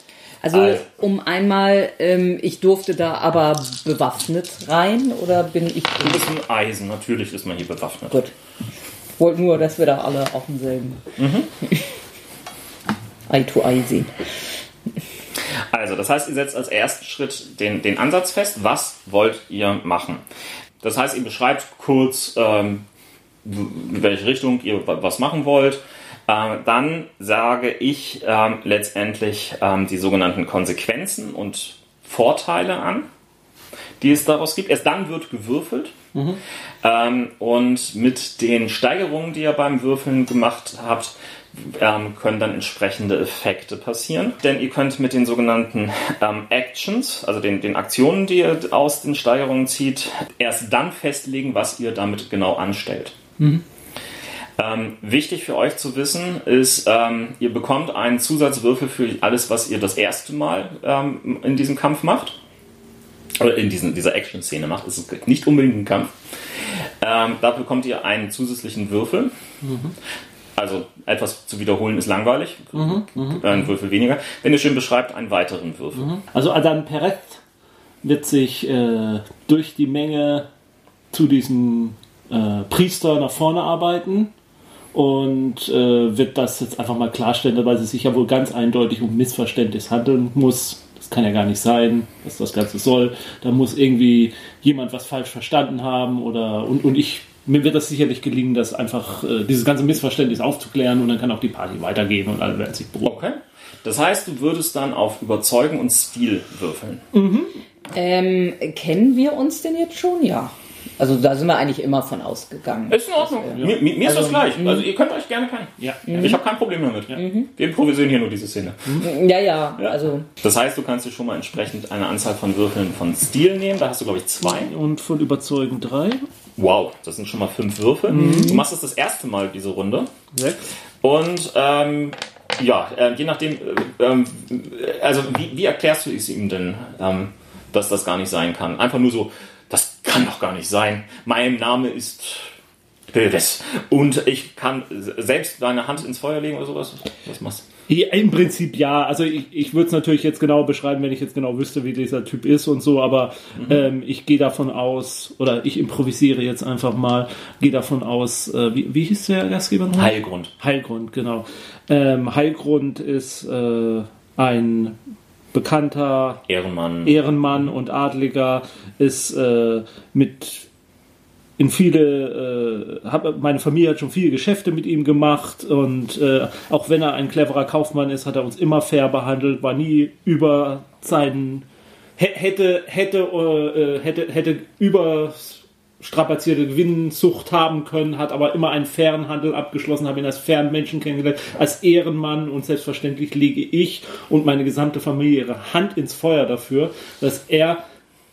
Also, also um einmal, ähm, ich durfte da aber bewaffnet rein oder bin ich. Du bist ein Eisen, natürlich ist man hier bewaffnet. Gut. Ich wollte nur, dass wir da alle auf demselben mhm. Eye to Eye sehen. Also, das heißt, ihr setzt als ersten Schritt den, den Ansatz fest. Was wollt ihr machen? Das heißt, ihr beschreibt kurz, ähm, in welche Richtung ihr was machen wollt äh, dann sage ich ähm, letztendlich ähm, die sogenannten Konsequenzen und Vorteile an, die es daraus gibt. Erst dann wird gewürfelt. Mhm. Ähm, und mit den Steigerungen, die ihr beim Würfeln gemacht habt, ähm, können dann entsprechende Effekte passieren. Denn ihr könnt mit den sogenannten ähm, Actions, also den, den Aktionen, die ihr aus den Steigerungen zieht, erst dann festlegen, was ihr damit genau anstellt. Mhm. Ähm, wichtig für euch zu wissen ist, ähm, ihr bekommt einen Zusatzwürfel für alles, was ihr das erste Mal ähm, in diesem Kampf macht. Oder in diesen, dieser Action-Szene macht. Es ist nicht unbedingt ein Kampf. Ähm, da bekommt ihr einen zusätzlichen Würfel. Mhm. Also etwas zu wiederholen ist langweilig. Mhm, mh, ein Würfel weniger. Wenn ihr schön beschreibt, einen weiteren Würfel. Mhm. Also Adam Perez wird sich äh, durch die Menge zu diesem äh, Priester nach vorne arbeiten und äh, wird das jetzt einfach mal klarstellen, weil es sich ja wohl ganz eindeutig um Missverständnis handeln muss. Das kann ja gar nicht sein, was das Ganze soll. Da muss irgendwie jemand was falsch verstanden haben oder und, und ich mir wird das sicherlich gelingen, das einfach äh, dieses ganze Missverständnis aufzuklären und dann kann auch die Party weitergehen und alle werden sich beruhigen. Okay. Das heißt, du würdest dann auf Überzeugen und Stil würfeln. Mhm. Ähm, kennen wir uns denn jetzt schon? Ja. Also da sind wir eigentlich immer von ausgegangen. Ist in Ordnung. Ja. Mir, mir, mir ist Also, das gleich. Also ihr könnt euch gerne kennen. Ja. Ich habe kein Problem damit. Wir improvisieren hier nur diese Szene. Ja, ja, also Das heißt, du kannst dir schon mal entsprechend eine Anzahl von Würfeln von Stil nehmen. Da hast du, glaube ich, zwei. Und von Überzeugen drei. Wow, das sind schon mal fünf Würfel. Du machst es das erste Mal diese Runde. Sechs. Und ähm, ja, äh, je nachdem, äh, ähm, also wie, wie erklärst du es ihm denn, ähm, dass das gar nicht sein kann? Einfach nur so, das kann doch gar nicht sein. Mein Name ist Bildes. Und ich kann selbst deine Hand ins Feuer legen oder sowas. Was machst du? Im Prinzip ja. Also ich, ich würde es natürlich jetzt genau beschreiben, wenn ich jetzt genau wüsste, wie dieser Typ ist und so, aber ähm, ich gehe davon aus, oder ich improvisiere jetzt einfach mal, gehe davon aus, äh, wie, wie hieß der Gastgeber noch? Heilgrund. Heilgrund, genau. Ähm, Heilgrund ist äh, ein bekannter Ehrenmann. Ehrenmann und Adliger, ist äh, mit in viele, äh, hab, meine Familie hat schon viele Geschäfte mit ihm gemacht und äh, auch wenn er ein cleverer Kaufmann ist, hat er uns immer fair behandelt, war nie über seinen, hä- hätte, hätte, äh, hätte, hätte über strapazierte Gewinnsucht haben können, hat aber immer einen fairen Handel abgeschlossen, habe ihn als fairen Menschen kennengelernt, als Ehrenmann und selbstverständlich lege ich und meine gesamte Familie ihre Hand ins Feuer dafür, dass er,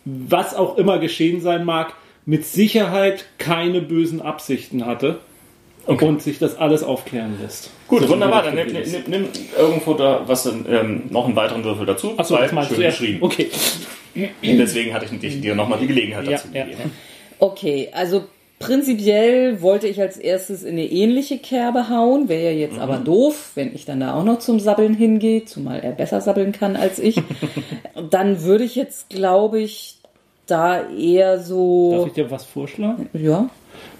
was auch immer geschehen sein mag, mit Sicherheit keine bösen Absichten hatte und sich das alles aufklären lässt. Gut, So wunderbar. Dann nimm, nimm, nimm irgendwo da was ähm, noch einen weiteren Würfel dazu. Achso, das meinst schön du ja. geschrieben. Okay. Deswegen hatte ich dir nochmal die Gelegenheit Ja, dazu ja. gegeben. Okay, also prinzipiell wollte ich als erstes in eine ähnliche Kerbe hauen. Wäre ja jetzt aber doof, wenn ich dann da auch noch zum Sabbeln hingehe, zumal er besser sabbeln kann als ich. dann würde ich jetzt, glaube ich, da eher Darf so. ich dir was vorschlagen? Ja.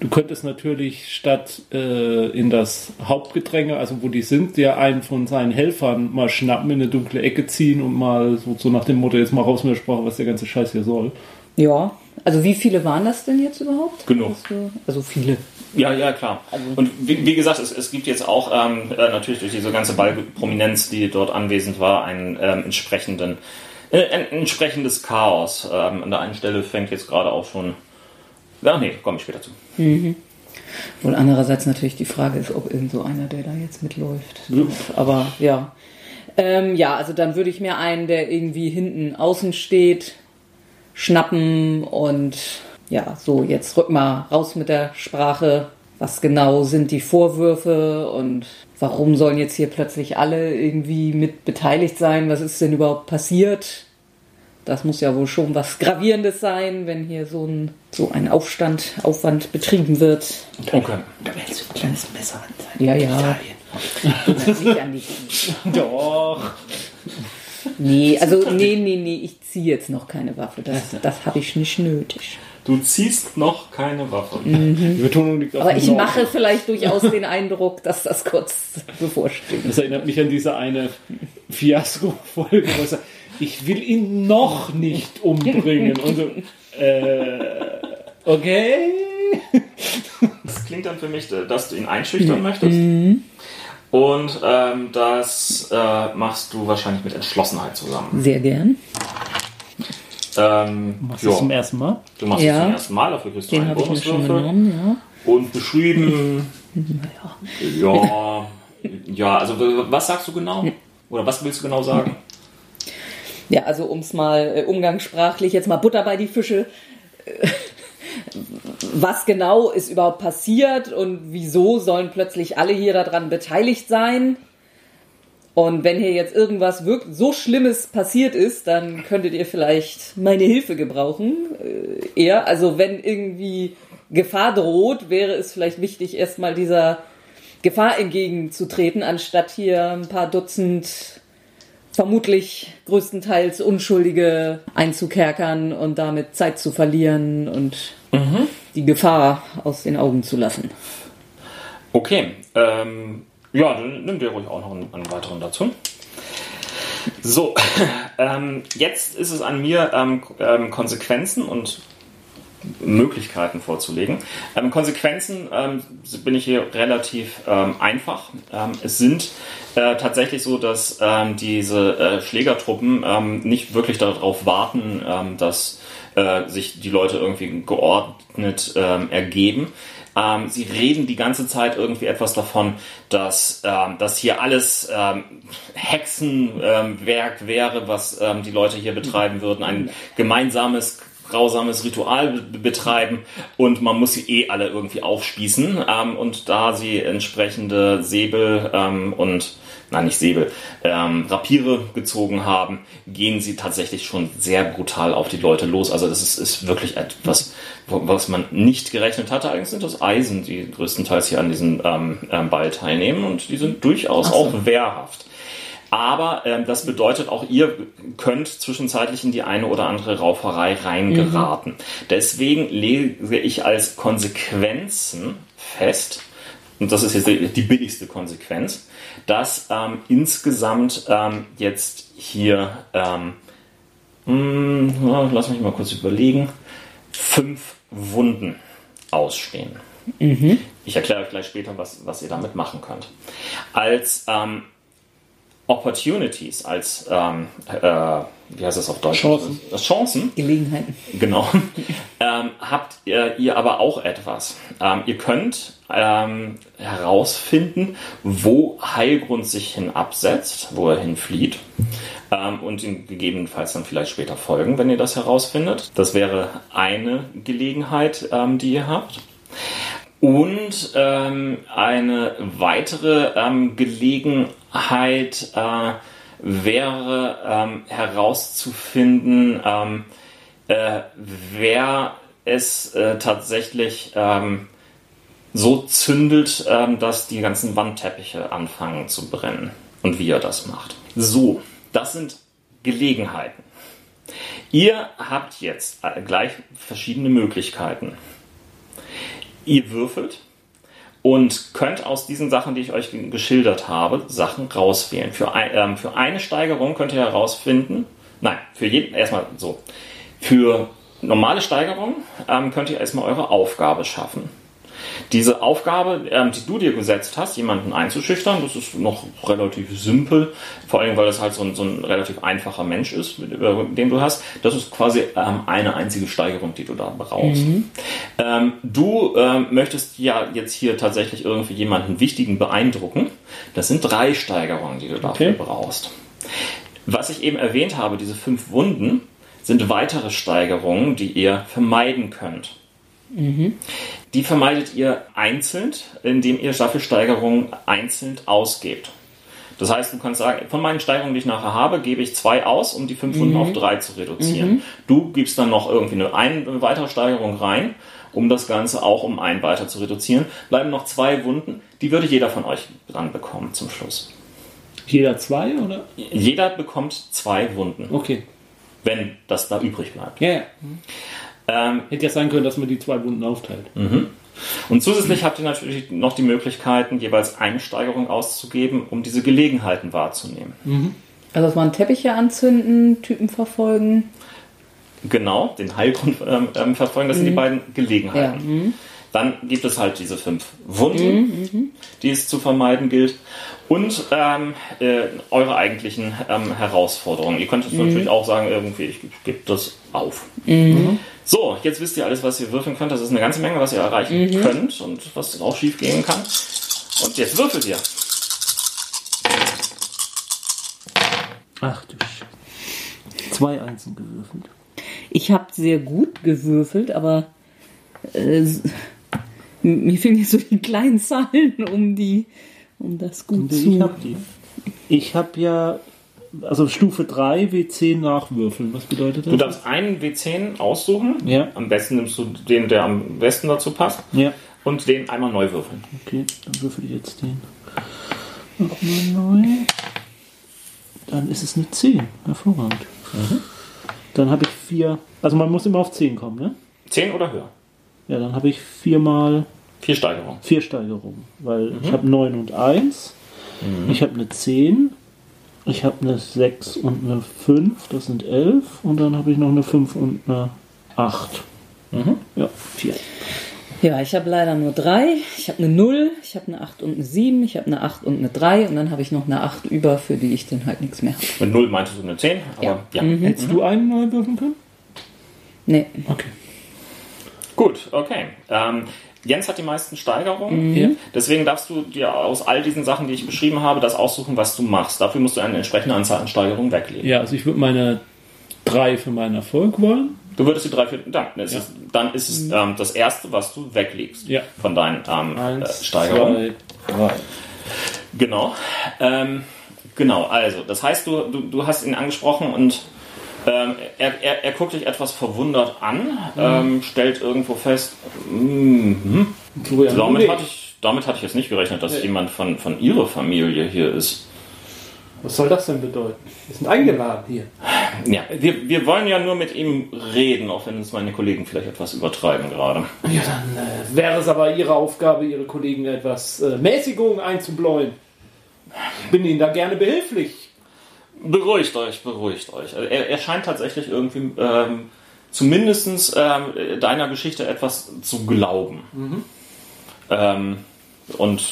Du könntest natürlich statt äh, in das Hauptgedränge, also wo die sind, dir einen von seinen Helfern mal schnappen, in eine dunkle Ecke ziehen und mal so, so nach dem Motto jetzt mal raus mit der Sprache, was der ganze Scheiß hier soll. Ja. Also wie viele waren das denn jetzt überhaupt? Genug. Du- Also viele. Ja, ja, klar. Und wie, wie gesagt, es, es gibt jetzt auch ähm, äh, natürlich durch diese ganze Ballprominenz, die dort anwesend war, einen ähm, entsprechenden, äh, ein entsprechendes Chaos. Ähm, an der einen Stelle fängt jetzt gerade auch schon. Ja, nee, komme ich später zu. Wohl andererseits natürlich die Frage ist, ob irgend so einer, der da jetzt mitläuft. Aber ja. Ähm, ja, also dann würde ich mir einen, der irgendwie hinten außen steht, schnappen und ja, so jetzt rück mal raus mit der Sprache. Was genau sind die Vorwürfe und warum sollen jetzt hier plötzlich alle irgendwie mit beteiligt sein? Was ist denn überhaupt passiert? Das muss ja wohl schon was Gravierendes sein, wenn hier so ein, so ein Aufstand, Aufwand betrieben wird. Okay. Da hältst du ein kleines Messer an Ja, ja. Die Doch. Nee, also nee, nee, nee, ich ziehe jetzt noch keine Waffe. Das, das habe ich nicht nötig. Du ziehst noch keine Waffe. Die Betonung liegt auf Aber ich Noch. mache vielleicht durchaus den Eindruck, dass das kurz bevorsteht. Das erinnert mich an diese eine Fiasko-Folge, wo er sagt, ich will ihn noch nicht umbringen. Und so, äh, okay. Das klingt dann für mich, dass du ihn einschüchtern möchtest. Und ähm, das äh, machst du wahrscheinlich mit Entschlossenheit zusammen. Sehr gern. Ähm, Machst du das zum ja, ersten Mal? du machst Ja. es zum ersten Mal, dafür kriegst du Den einen habe ich mir schon Bonuswürfel. genommen, ja. Und beschrieben. Ja. Ja, also w- was sagst du genau? Oder was willst du genau sagen? Ja, also um es mal äh, umgangssprachlich jetzt mal Butter bei die Fische. Was genau ist überhaupt passiert und wieso sollen plötzlich alle hier daran beteiligt sein? Und wenn hier jetzt irgendwas wirklich so Schlimmes passiert ist, dann könntet ihr vielleicht meine Hilfe gebrauchen. Äh, eher, also wenn irgendwie Gefahr droht, wäre es vielleicht wichtig, erstmal dieser Gefahr entgegenzutreten, anstatt hier ein paar Dutzend vermutlich größtenteils Unschuldige einzukerkern und damit Zeit zu verlieren und die Gefahr aus den Augen zu lassen. Okay. Ähm, ja, dann nimm dir ruhig auch noch einen, einen weiteren dazu. So, ähm, jetzt ist es an mir, ähm, ähm, Konsequenzen und Möglichkeiten vorzulegen. Ähm, Konsequenzen ähm, bin ich hier relativ ähm, einfach. Ähm, es sind äh, tatsächlich so, dass ähm, diese äh, Schlägertruppen ähm, nicht wirklich darauf warten, dass äh, sich die Leute irgendwie geordnet ergeben. Sie reden die ganze Zeit irgendwie etwas davon, dass, dass hier alles Hexenwerk wäre, was die Leute hier betreiben würden. Ein gemeinsames grausames Ritual betreiben und man muss sie eh alle irgendwie aufspießen. Ähm, und da sie entsprechende Säbel ähm, und nein, nicht Säbel, ähm, Rapiere gezogen haben, gehen sie tatsächlich schon sehr brutal auf die Leute los. Also das ist, ist wirklich etwas, was man nicht gerechnet hatte. Eigentlich sind das Eisen, die größtenteils hier an diesem ähm, ähm Ball teilnehmen und die sind durchaus so. auch wehrhaft. Aber ähm, das bedeutet auch, ihr könnt zwischenzeitlich in die eine oder andere Rauferei reingeraten. Mhm. Deswegen lege ich als Konsequenzen fest, und das ist jetzt die billigste Konsequenz, dass ähm, insgesamt ähm, jetzt hier, ähm, mh, hm, lass mich mal kurz überlegen, fünf Wunden ausstehen. Mhm. Ich erkläre euch gleich später, was, was ihr damit machen könnt. Als ähm, Opportunities, als ähm, äh, wie heißt das auf Deutsch? Chancen. Chancen. Gelegenheiten. Genau. ähm, habt ihr, ihr, aber auch etwas. Ähm, ihr könnt ähm, herausfinden, wo Heilgrund sich hin absetzt, wo er hinflieht. Ähm, und ihm gegebenenfalls dann vielleicht später folgen, wenn ihr das herausfindet. Das wäre eine Gelegenheit, ähm, die ihr habt. Und ähm, eine weitere ähm, Gelegenheit äh, wäre ähm, herauszufinden, ähm, äh, wer es äh, tatsächlich ähm, so zündelt, ähm, dass die ganzen Wandteppiche anfangen zu brennen und wie er das macht. So, das sind Gelegenheiten. Ihr habt jetzt äh, gleich verschiedene Möglichkeiten. Ihr würfelt und könnt aus diesen Sachen, die ich euch geschildert habe, Sachen rauswählen. Für, ein, ähm, für eine Steigerung könnt ihr herausfinden, nein, für jeden, erstmal so, für normale Steigerung ähm, könnt ihr erstmal eure Aufgabe schaffen. Diese Aufgabe, ähm, die du dir gesetzt hast, jemanden einzuschüchtern, das ist noch relativ simpel, vor allem weil das halt so ein, so ein relativ einfacher Mensch ist, den du hast. Das ist quasi ähm, eine einzige Steigerung, die du da brauchst. Mhm. Ähm, du ähm, möchtest ja jetzt hier tatsächlich irgendwie jemanden Wichtigen beeindrucken. Das sind drei Steigerungen, die du dafür okay. brauchst. Was ich eben erwähnt habe, diese fünf Wunden, sind weitere Steigerungen, die ihr vermeiden könnt. Mhm. Die vermeidet ihr einzeln, indem ihr Staffelsteigerungen einzeln ausgebt. Das heißt, du kannst sagen, von meinen Steigerungen, die ich nachher habe, gebe ich zwei aus, um die fünf Wunden mhm. auf drei zu reduzieren. Mhm. Du gibst dann noch irgendwie eine, eine weitere Steigerung rein, um das Ganze auch um einen weiter zu reduzieren. Bleiben noch zwei Wunden, die würde jeder von euch dran bekommen zum Schluss. Jeder zwei oder? Jeder bekommt zwei Wunden. Okay. Wenn das da übrig bleibt. Ja, ja. Mhm. Ähm, Hätte ja sein können, dass man die zwei Wunden aufteilt. Mhm. Und zusätzlich habt ihr natürlich noch die Möglichkeiten, jeweils eine Steigerung auszugeben, um diese Gelegenheiten wahrzunehmen. Mhm. Also dass man Teppiche anzünden, Typen verfolgen. Genau, den Heilgrund ähm, ähm verfolgen, das mhm. sind die mhm. beiden Gelegenheiten. Ja. Dann gibt es halt diese fünf Wunden, mhm, mhm. die es zu vermeiden gilt. Und ähm, äh, eure eigentlichen ähm, Herausforderungen. Ihr könnt mhm. natürlich auch sagen, irgendwie, ich gebe das auf. Mhm. So, jetzt wisst ihr alles, was ihr würfeln könnt. Das ist eine ganze Menge, was ihr erreichen mhm. könnt und was auch schief gehen kann. Und jetzt würfelt ihr. Ach du Sch Zwei Einsen gewürfelt. Ich habe sehr gut gewürfelt, aber äh, mir fehlen jetzt so die kleinen Zahlen, um die, um das gut zu. Ich habe die. Ich habe ja also Stufe 3 W10 nachwürfeln. Was bedeutet das? Du darfst einen W10 aussuchen. Ja. Am besten nimmst du den, der am besten dazu passt. Ja. Und den einmal neu würfeln. Okay, dann würfel ich jetzt den. Nochmal neu. Dann ist es eine 10. Hervorragend. Mhm. Dann habe ich vier. Also man muss immer auf 10 kommen, ne? 10 oder höher? Ja, dann habe ich viermal. Vier Steigerungen. Vier Steigerungen. Weil mhm. ich habe 9 und 1. Mhm. Ich habe eine 10 ich habe eine 6 und eine 5, das sind 11. Und dann habe ich noch eine 5 und eine 8. Mhm. Ja, 4. Ja, ich habe leider nur 3. Ich habe eine 0, ich habe eine 8 und eine 7, ich habe eine 8 und eine 3 und dann habe ich noch eine 8 über, für die ich dann halt nichts mehr habe. Mit 0 meintest du eine 10, aber ja. ja. Mhm. Hättest du einen neu würfeln können? Nee. Okay. Gut, okay. Ähm, Jens hat die meisten Steigerungen. Ja. Deswegen darfst du dir aus all diesen Sachen, die ich beschrieben habe, das aussuchen, was du machst. Dafür musst du eine entsprechende Anzahl an Steigerungen weglegen. Ja, also ich würde meine drei für meinen Erfolg wollen. Du würdest die drei, vier, dann, ist es, dann ist es ähm, das erste, was du weglegst Ja. von deinen ähm, äh, Eins, Steigerungen. zwei, drei. Genau. Ähm, genau, also, das heißt, du, du, du hast ihn angesprochen und ähm, er, er, er guckt dich etwas verwundert an, ähm, stellt irgendwo fest, mhm, Florian damit, hatte ich, damit hatte ich jetzt nicht gerechnet, dass Nee. jemand von, von ihrer Familie hier ist. Was soll das denn bedeuten? Wir sind eingeladen hier. Ja, wir, wir wollen ja nur mit ihm reden, auch wenn uns meine Kollegen vielleicht etwas übertreiben gerade. Ja, dann äh, wäre es aber Ihre Aufgabe, Ihre Kollegen etwas äh, Mäßigung einzubläuen. Ich bin Ihnen da gerne behilflich. Beruhigt euch, beruhigt euch. Also er, er scheint tatsächlich irgendwie ähm, zumindest ähm, deiner Geschichte etwas zu glauben. Ähm, und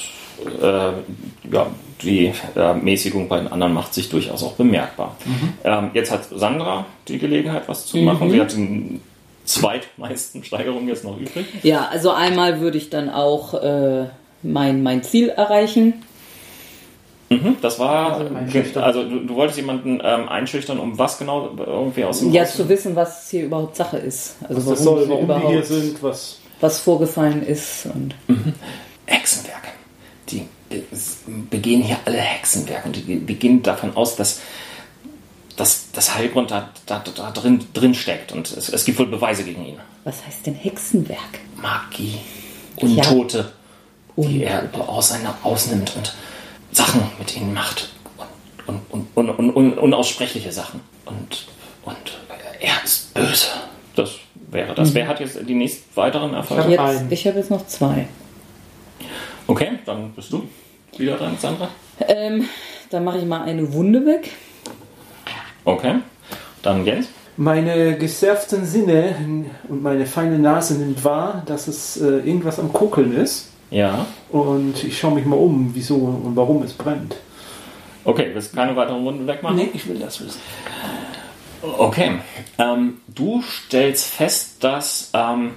äh, ja, die äh, Mäßigung bei den anderen macht sich durchaus auch bemerkbar. Ähm, jetzt hat Sandra die Gelegenheit, was zu machen. Sie hat den zweitmeisten Steigerungen jetzt noch übrig. Ja, also einmal würde ich dann auch äh, mein, mein Ziel erreichen. Mhm, das war, Also also du, du wolltest jemanden ähm, einschüchtern, um was genau irgendwie aus dem Ja, Haus- zu wissen, was hier überhaupt Sache ist. Also Was warum, das soll, hier warum überhaupt, die hier sind, was. was vorgefallen ist. Und Hexenwerke. Die be- begehen hier alle Hexenwerke und die die gehen davon aus, dass, dass das Heilgrund da, da, da drin, drin steckt und es, es gibt wohl Beweise gegen ihn. was heißt denn Hexenwerk? Magie, Untote, die er auseinander ausnimmt und Sachen mit ihnen macht. Und, und, und, und, und unaussprechliche Sachen. Und, und er ist böse. Das wäre das. Wer hat jetzt die nächsten weiteren Erfolge? hab- Jetzt, ich habe jetzt noch zwei. Okay, dann bist du wieder dran, Sandra. Ähm, dann mache ich mal eine Wunde weg. Okay. Dann Jens. Meine gesurften Sinne und meine feine Nase nimmt wahr, dass es äh, irgendwas am Kuckeln ist. Ja. Und ich schaue mich mal um, wieso und warum es brennt. Okay, willst du keine weiteren Runden wegmachen? ich will das wissen. Okay. Ähm, du stellst fest, dass ähm,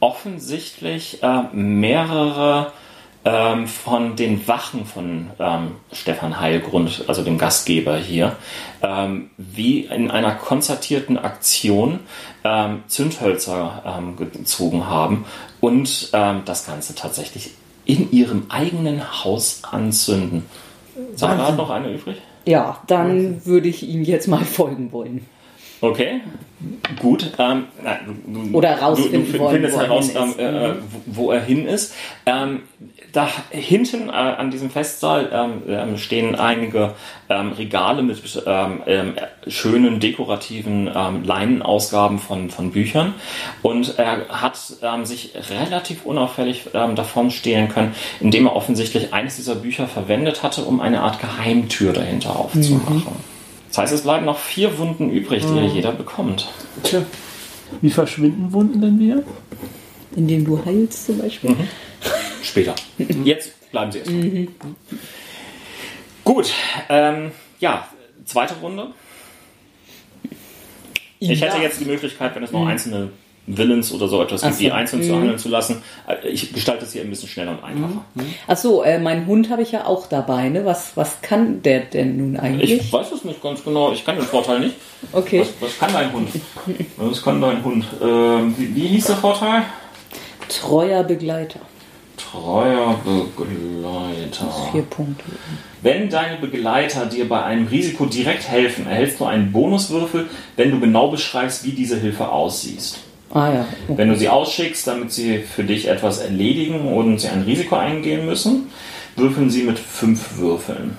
offensichtlich äh, mehrere ähm, von den Wachen von ähm, Stefan Heilgrund, also dem Gastgeber hier, ähm, wie in einer konzertierten Aktion ähm, Zündhölzer ähm, gezogen haben und ähm, das Ganze tatsächlich in ihrem eigenen Haus anzünden. Sarah hat Wahnsinn. noch eine übrig? Ja, dann würde ich ihm jetzt mal folgen wollen. Okay, gut. Ähm, du- Oder rausfinden du, du wollen, findest wo er heraus, hin ähm, ist. äh, wo, wo er hin ist. Ähm, da hinten äh, an diesem Festsaal ähm, ähm, stehen einige ähm, Regale mit ähm, ähm, schönen dekorativen ähm, Leinenausgaben von, von Büchern und er hat sich relativ unauffällig davon stehlen können, indem er offensichtlich eines dieser Bücher verwendet hatte, um eine Art Geheimtür dahinter aufzumachen. Das heißt, es bleiben noch vier Wunden übrig, die jeder bekommt. Tja. Wie verschwinden Wunden denn wieder? Indem du heilst zum Beispiel. Später. Jetzt bleiben sie erstmal. Gut, ähm, ja, zweite Runde. Ich hätte Ja. jetzt die Möglichkeit, wenn es noch einzelne Villains oder so etwas gibt, so. die einzeln zu handeln zu lassen. Äh, Ich gestalte es hier ein bisschen schneller und einfacher. Ach so, äh, mein Hund habe ich ja auch dabei. Ne? Was, was kann der denn nun eigentlich? Ich weiß es nicht ganz genau, ich kann den Vorteil nicht. Okay. Was, was kann dein Hund? Was kann dein Hund? Ähm, wie, wie hieß der Vorteil? Treuer Begleiter. Treuer Begleiter. Vier Punkte. Wenn deine Begleiter dir bei einem Risiko direkt helfen, erhältst du einen Bonuswürfel, wenn du genau beschreibst, wie diese Hilfe aussieht. Ah ja. Wenn du sie ausschickst, damit sie für dich etwas erledigen und sie ein Risiko eingehen müssen, würfeln sie mit fünf Würfeln.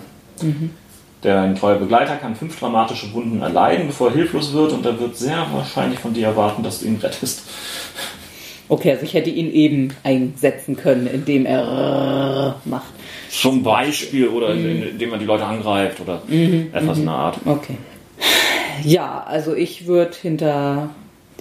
Der treue Begleiter kann fünf dramatische Wunden erleiden, bevor er hilflos wird und er wird sehr wahrscheinlich von dir erwarten, dass du ihn rettest. Okay, also ich hätte ihn eben einsetzen können, indem er macht. Zum Beispiel oder indem er die Leute angreift oder etwas in der Art. Okay. Ja, also ich würde hinter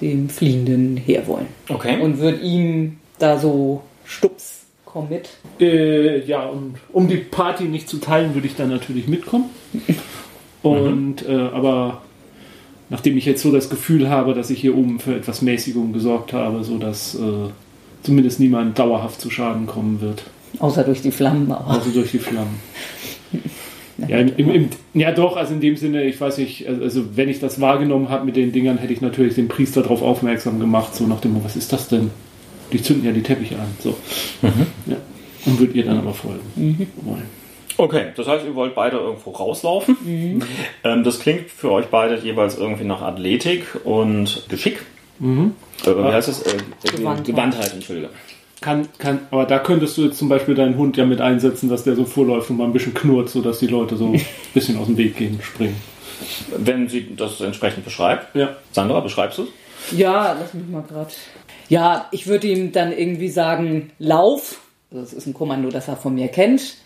dem Fliehenden her wollen. Okay. Und würde ihm da so stups, komm mit. Äh, ja, und um die Party nicht zu teilen, würde ich dann natürlich mitkommen. Und äh, aber nachdem ich jetzt so das Gefühl habe, dass ich hier oben für etwas Mäßigung gesorgt habe, so dass äh, zumindest niemand dauerhaft zu Schaden kommen wird. Außer durch die Flammen. Aber. Also durch die Flammen. Ja, im, im, im, ja, doch, also in dem Sinne, ich weiß nicht, also wenn ich das wahrgenommen habe mit den Dingern, hätte ich natürlich den Priester darauf aufmerksam gemacht, so nach dem Motto, was ist das denn? Die zünden ja die Teppiche an. So. Mhm. Ja. Und würdet ihr dann aber folgen. Mhm. Okay, das heißt, ihr wollt beide irgendwo rauslaufen. Mhm. Ähm, das klingt für euch beide jeweils irgendwie nach Athletik und Geschick. Mhm. Äh, wie heißt es? Äh, Gewandtheit. Gewandtheit, Entschuldige. Kann, kann, aber da könntest du jetzt zum Beispiel deinen Hund ja mit einsetzen, dass der so vorläuft und mal ein bisschen knurrt, sodass die Leute so ein bisschen aus dem Weg gehen, springen. Wenn sie das entsprechend beschreibt. Ja. Sandra, beschreibst du es? Ja, lass mich mal gerade. Ja, ich würde ihm dann irgendwie sagen, lauf. Das ist ein Kommando, das er von mir kennt.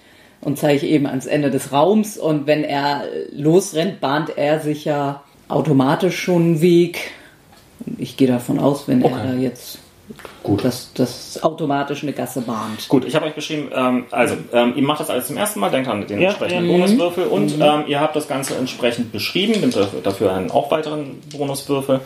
Und zeige ich eben ans Ende des Raums. Und wenn er losrennt, bahnt er sich ja automatisch schon einen Weg. Ich gehe davon aus, wenn okay. er da jetzt Gut. Dass das automatisch eine Gasse bahnt. Gut, ich habe euch beschrieben, ähm, also ähm, ihr macht das alles zum ersten Mal, denkt an den ja, entsprechenden ja. Bonuswürfel und mhm. ähm, ihr habt das Ganze entsprechend beschrieben, nimmt dafür einen auch weiteren Bonuswürfel.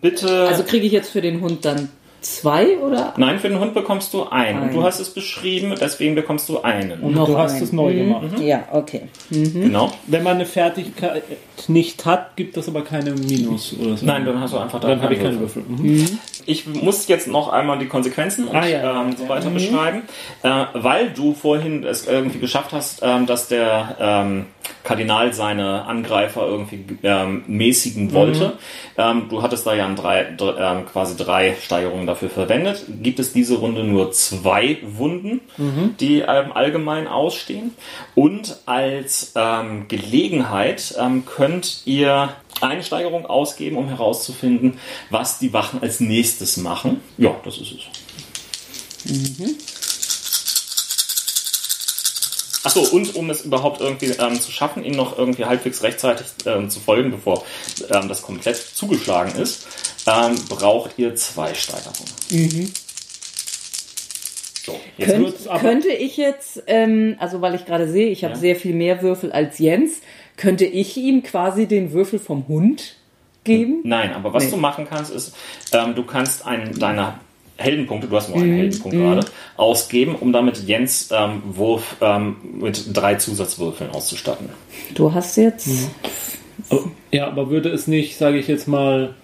Bitte. Also kriege ich jetzt für den Hund dann zwei oder? Nein, für den Hund bekommst du einen. Und du hast es beschrieben, deswegen bekommst du einen. Und du hast einen. es neu mhm. gemacht. Ja, okay. Mhm. Genau. Wenn man eine Fertigkeit nicht hat, gibt das aber keine Minus oder so. Nein, dann hast du einfach da Dann habe ich keine Würfel. Mhm. mhm. Ich muss jetzt noch einmal die Konsequenzen und ah, ja. ähm, so weiter mhm. beschreiben, äh, weil du vorhin es irgendwie geschafft hast, ähm, dass der ähm, Kardinal seine Angreifer irgendwie ähm, mäßigen wollte. Mhm. Ähm, du hattest da ja drei, ähm, quasi drei Steigerungen dafür verwendet. Gibt es diese Runde nur zwei Wunden, mhm. die ähm, allgemein ausstehen. Und als ähm, Gelegenheit ähm, könnt ihr eine Steigerung ausgeben, um herauszufinden, was die Wachen als nächstes machen. Ja, das ist es. Mhm. Achso, und um es überhaupt irgendwie ähm, zu schaffen, ihnen noch irgendwie halbwegs rechtzeitig ähm, zu folgen, bevor ähm, das komplett zugeschlagen ist, ähm, braucht ihr zwei Steigerungen. Mhm. So, Könnt, könnte ich jetzt, ähm, also weil ich gerade sehe, ich habe ja. sehr viel mehr Würfel als Jens, könnte ich ihm quasi den Würfel vom Hund geben? Nein, aber was nee. du machen kannst, ist, ähm, du kannst einen deiner Heldenpunkte, du hast nur einen mm, Heldenpunkt mm. gerade, ausgeben, um damit Jens ähm, Wurf ähm, mit drei Zusatzwürfeln auszustatten. Du hast jetzt. Mhm. Ja, aber würde es nicht, sage ich jetzt mal,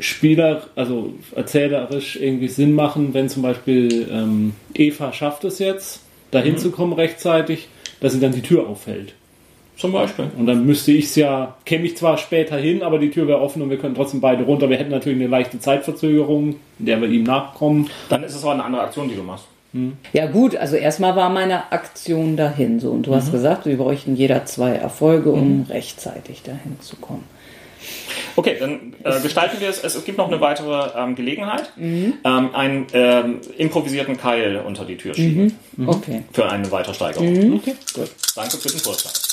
Spieler, also erzählerisch irgendwie Sinn machen, wenn zum Beispiel ähm, Eva schafft es jetzt, dahin mhm. zu kommen rechtzeitig, dass sie dann die Tür aufhält? Zum Beispiel. Und dann müsste ich es ja, käme ich zwar später hin, aber die Tür wäre offen und wir könnten trotzdem beide runter. Wir hätten natürlich eine leichte Zeitverzögerung, in der wir ihm nachkommen. Dann ist es aber eine andere Aktion, die du machst. Hm. Ja gut, also erstmal war meine Aktion dahin so und du mhm. hast gesagt, wir bräuchten jeder zwei Erfolge, um mhm. rechtzeitig dahin zu kommen. Okay, dann äh, gestalten wir es. Es gibt noch eine weitere ähm, Gelegenheit. Mhm. Ähm, einen ähm, improvisierten Keil unter die Tür schieben. Mhm. mhm. Okay. Für eine weitere Steigerung. Mhm. Okay, gut. Danke für den Vorschlag.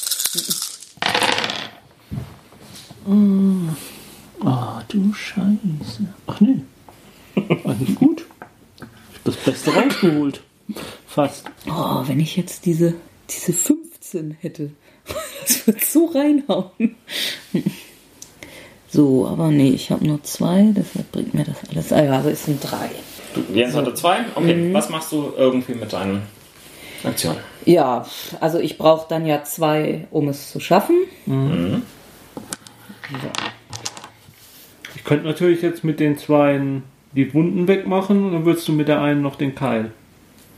Oh, oh du Scheiße. Ach nee. Eigentlich gut. Ich hab das Beste rausgeholt. Fast. Oh, wenn ich jetzt diese, diese 15 hätte. Das wird so reinhauen. So, aber nee, ich habe nur zwei, deshalb bringt mir das alles. Ah ja, also es sind drei. Du, Jens so. hatte zwei? Okay, mhm. was machst du irgendwie mit deinen Aktionen? Ja, also ich brauche dann ja zwei, um es zu schaffen. Mhm. So. Ich könnte natürlich jetzt mit den zwei die Wunden wegmachen und dann würdest du mit der einen noch den Keil.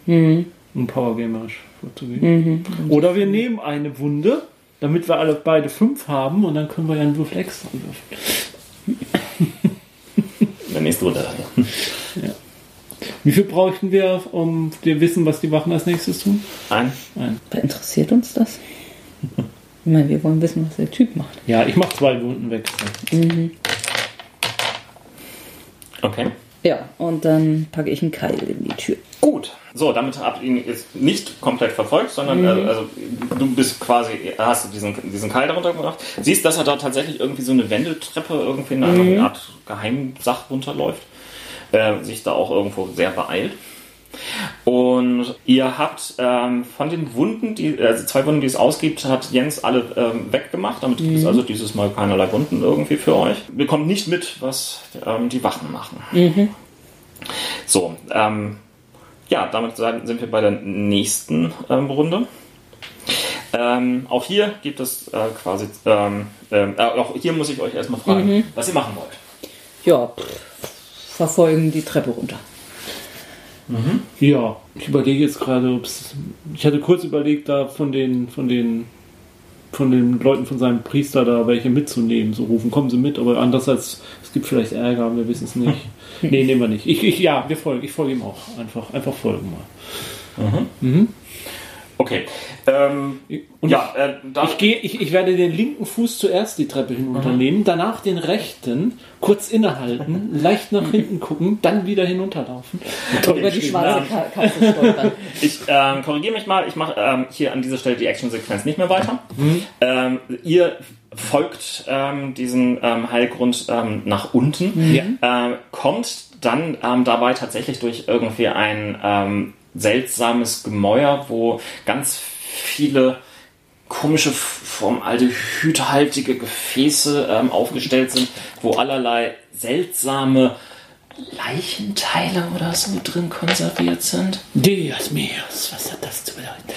Mhm. Um powergamerisch vorzugehen. Mhm. Oder wir nehmen eine Wunde, damit wir alle beide fünf haben und dann können wir ja einen Würfel extra würfeln. Der nächste Runde. Wie viel bräuchten wir, um zu wissen, was die Wachen als nächstes tun? Ein. Ein. Interessiert uns das? Ich meine, wir wollen wissen, was der Typ macht. Ja, ich mache zwei Wunden weg. Mhm. Okay. Ja, und dann packe ich einen Keil in die Tür. Gut. So, damit habt ihr ihn jetzt nicht komplett verfolgt, sondern mhm. also, also, du bist quasi, hast du diesen, diesen Keil darunter gemacht. Siehst, dass er da tatsächlich irgendwie so eine Wendeltreppe irgendwie in einer mhm. Art Geheimsach runterläuft. Äh, sich da auch irgendwo sehr beeilt. Und ihr habt ähm, von den Wunden, die, also zwei Wunden, die es ausgibt, hat Jens alle ähm, weggemacht. Damit gibt es also dieses Mal keinerlei Wunden irgendwie für euch. Bekommt nicht mit, was ähm, die Wachen machen. So, ähm, ja, damit sind wir bei der nächsten ähm, Runde. Ähm, auch hier gibt es äh, quasi, ähm, ähm, äh, auch hier muss ich euch erstmal fragen, was ihr machen wollt. Ja, pff, verfolgen die Treppe runter. Ja, ich überlege jetzt gerade, ob es. Ich hatte kurz überlegt, da von den, von den, von den Leuten von seinem Priester da welche mitzunehmen. So rufen, kommen Sie mit, aber anders als es gibt vielleicht Ärger, wir wissen es nicht. nee, nehmen wir nicht. Ich, ich, ja, wir folgen, ich folge ihm auch. Einfach, einfach folgen mal. Okay. Ähm, Und ja, äh, Ich, gehe, ich, ich werde den linken Fuß zuerst die Treppe hinunternehmen, danach den rechten, kurz innehalten, leicht nach hinten gucken, dann wieder hinunterlaufen. Über die schwarze Ka- Katze stolpern. Ich ähm, korrigiere mich mal, ich mache ähm, hier an dieser Stelle die Action-Sequenz nicht mehr weiter. Ähm, ihr folgt ähm, diesem ähm, Heilgrund ähm, nach unten, ähm, kommt dann ähm, dabei tatsächlich durch irgendwie ein ähm, seltsames Gemäuer, wo ganz viele komische formaldehydhaltige Gefäße ähm, aufgestellt sind, wo allerlei seltsame Leichenteile oder so drin konserviert sind. Dios mios, was hat das zu bedeuten?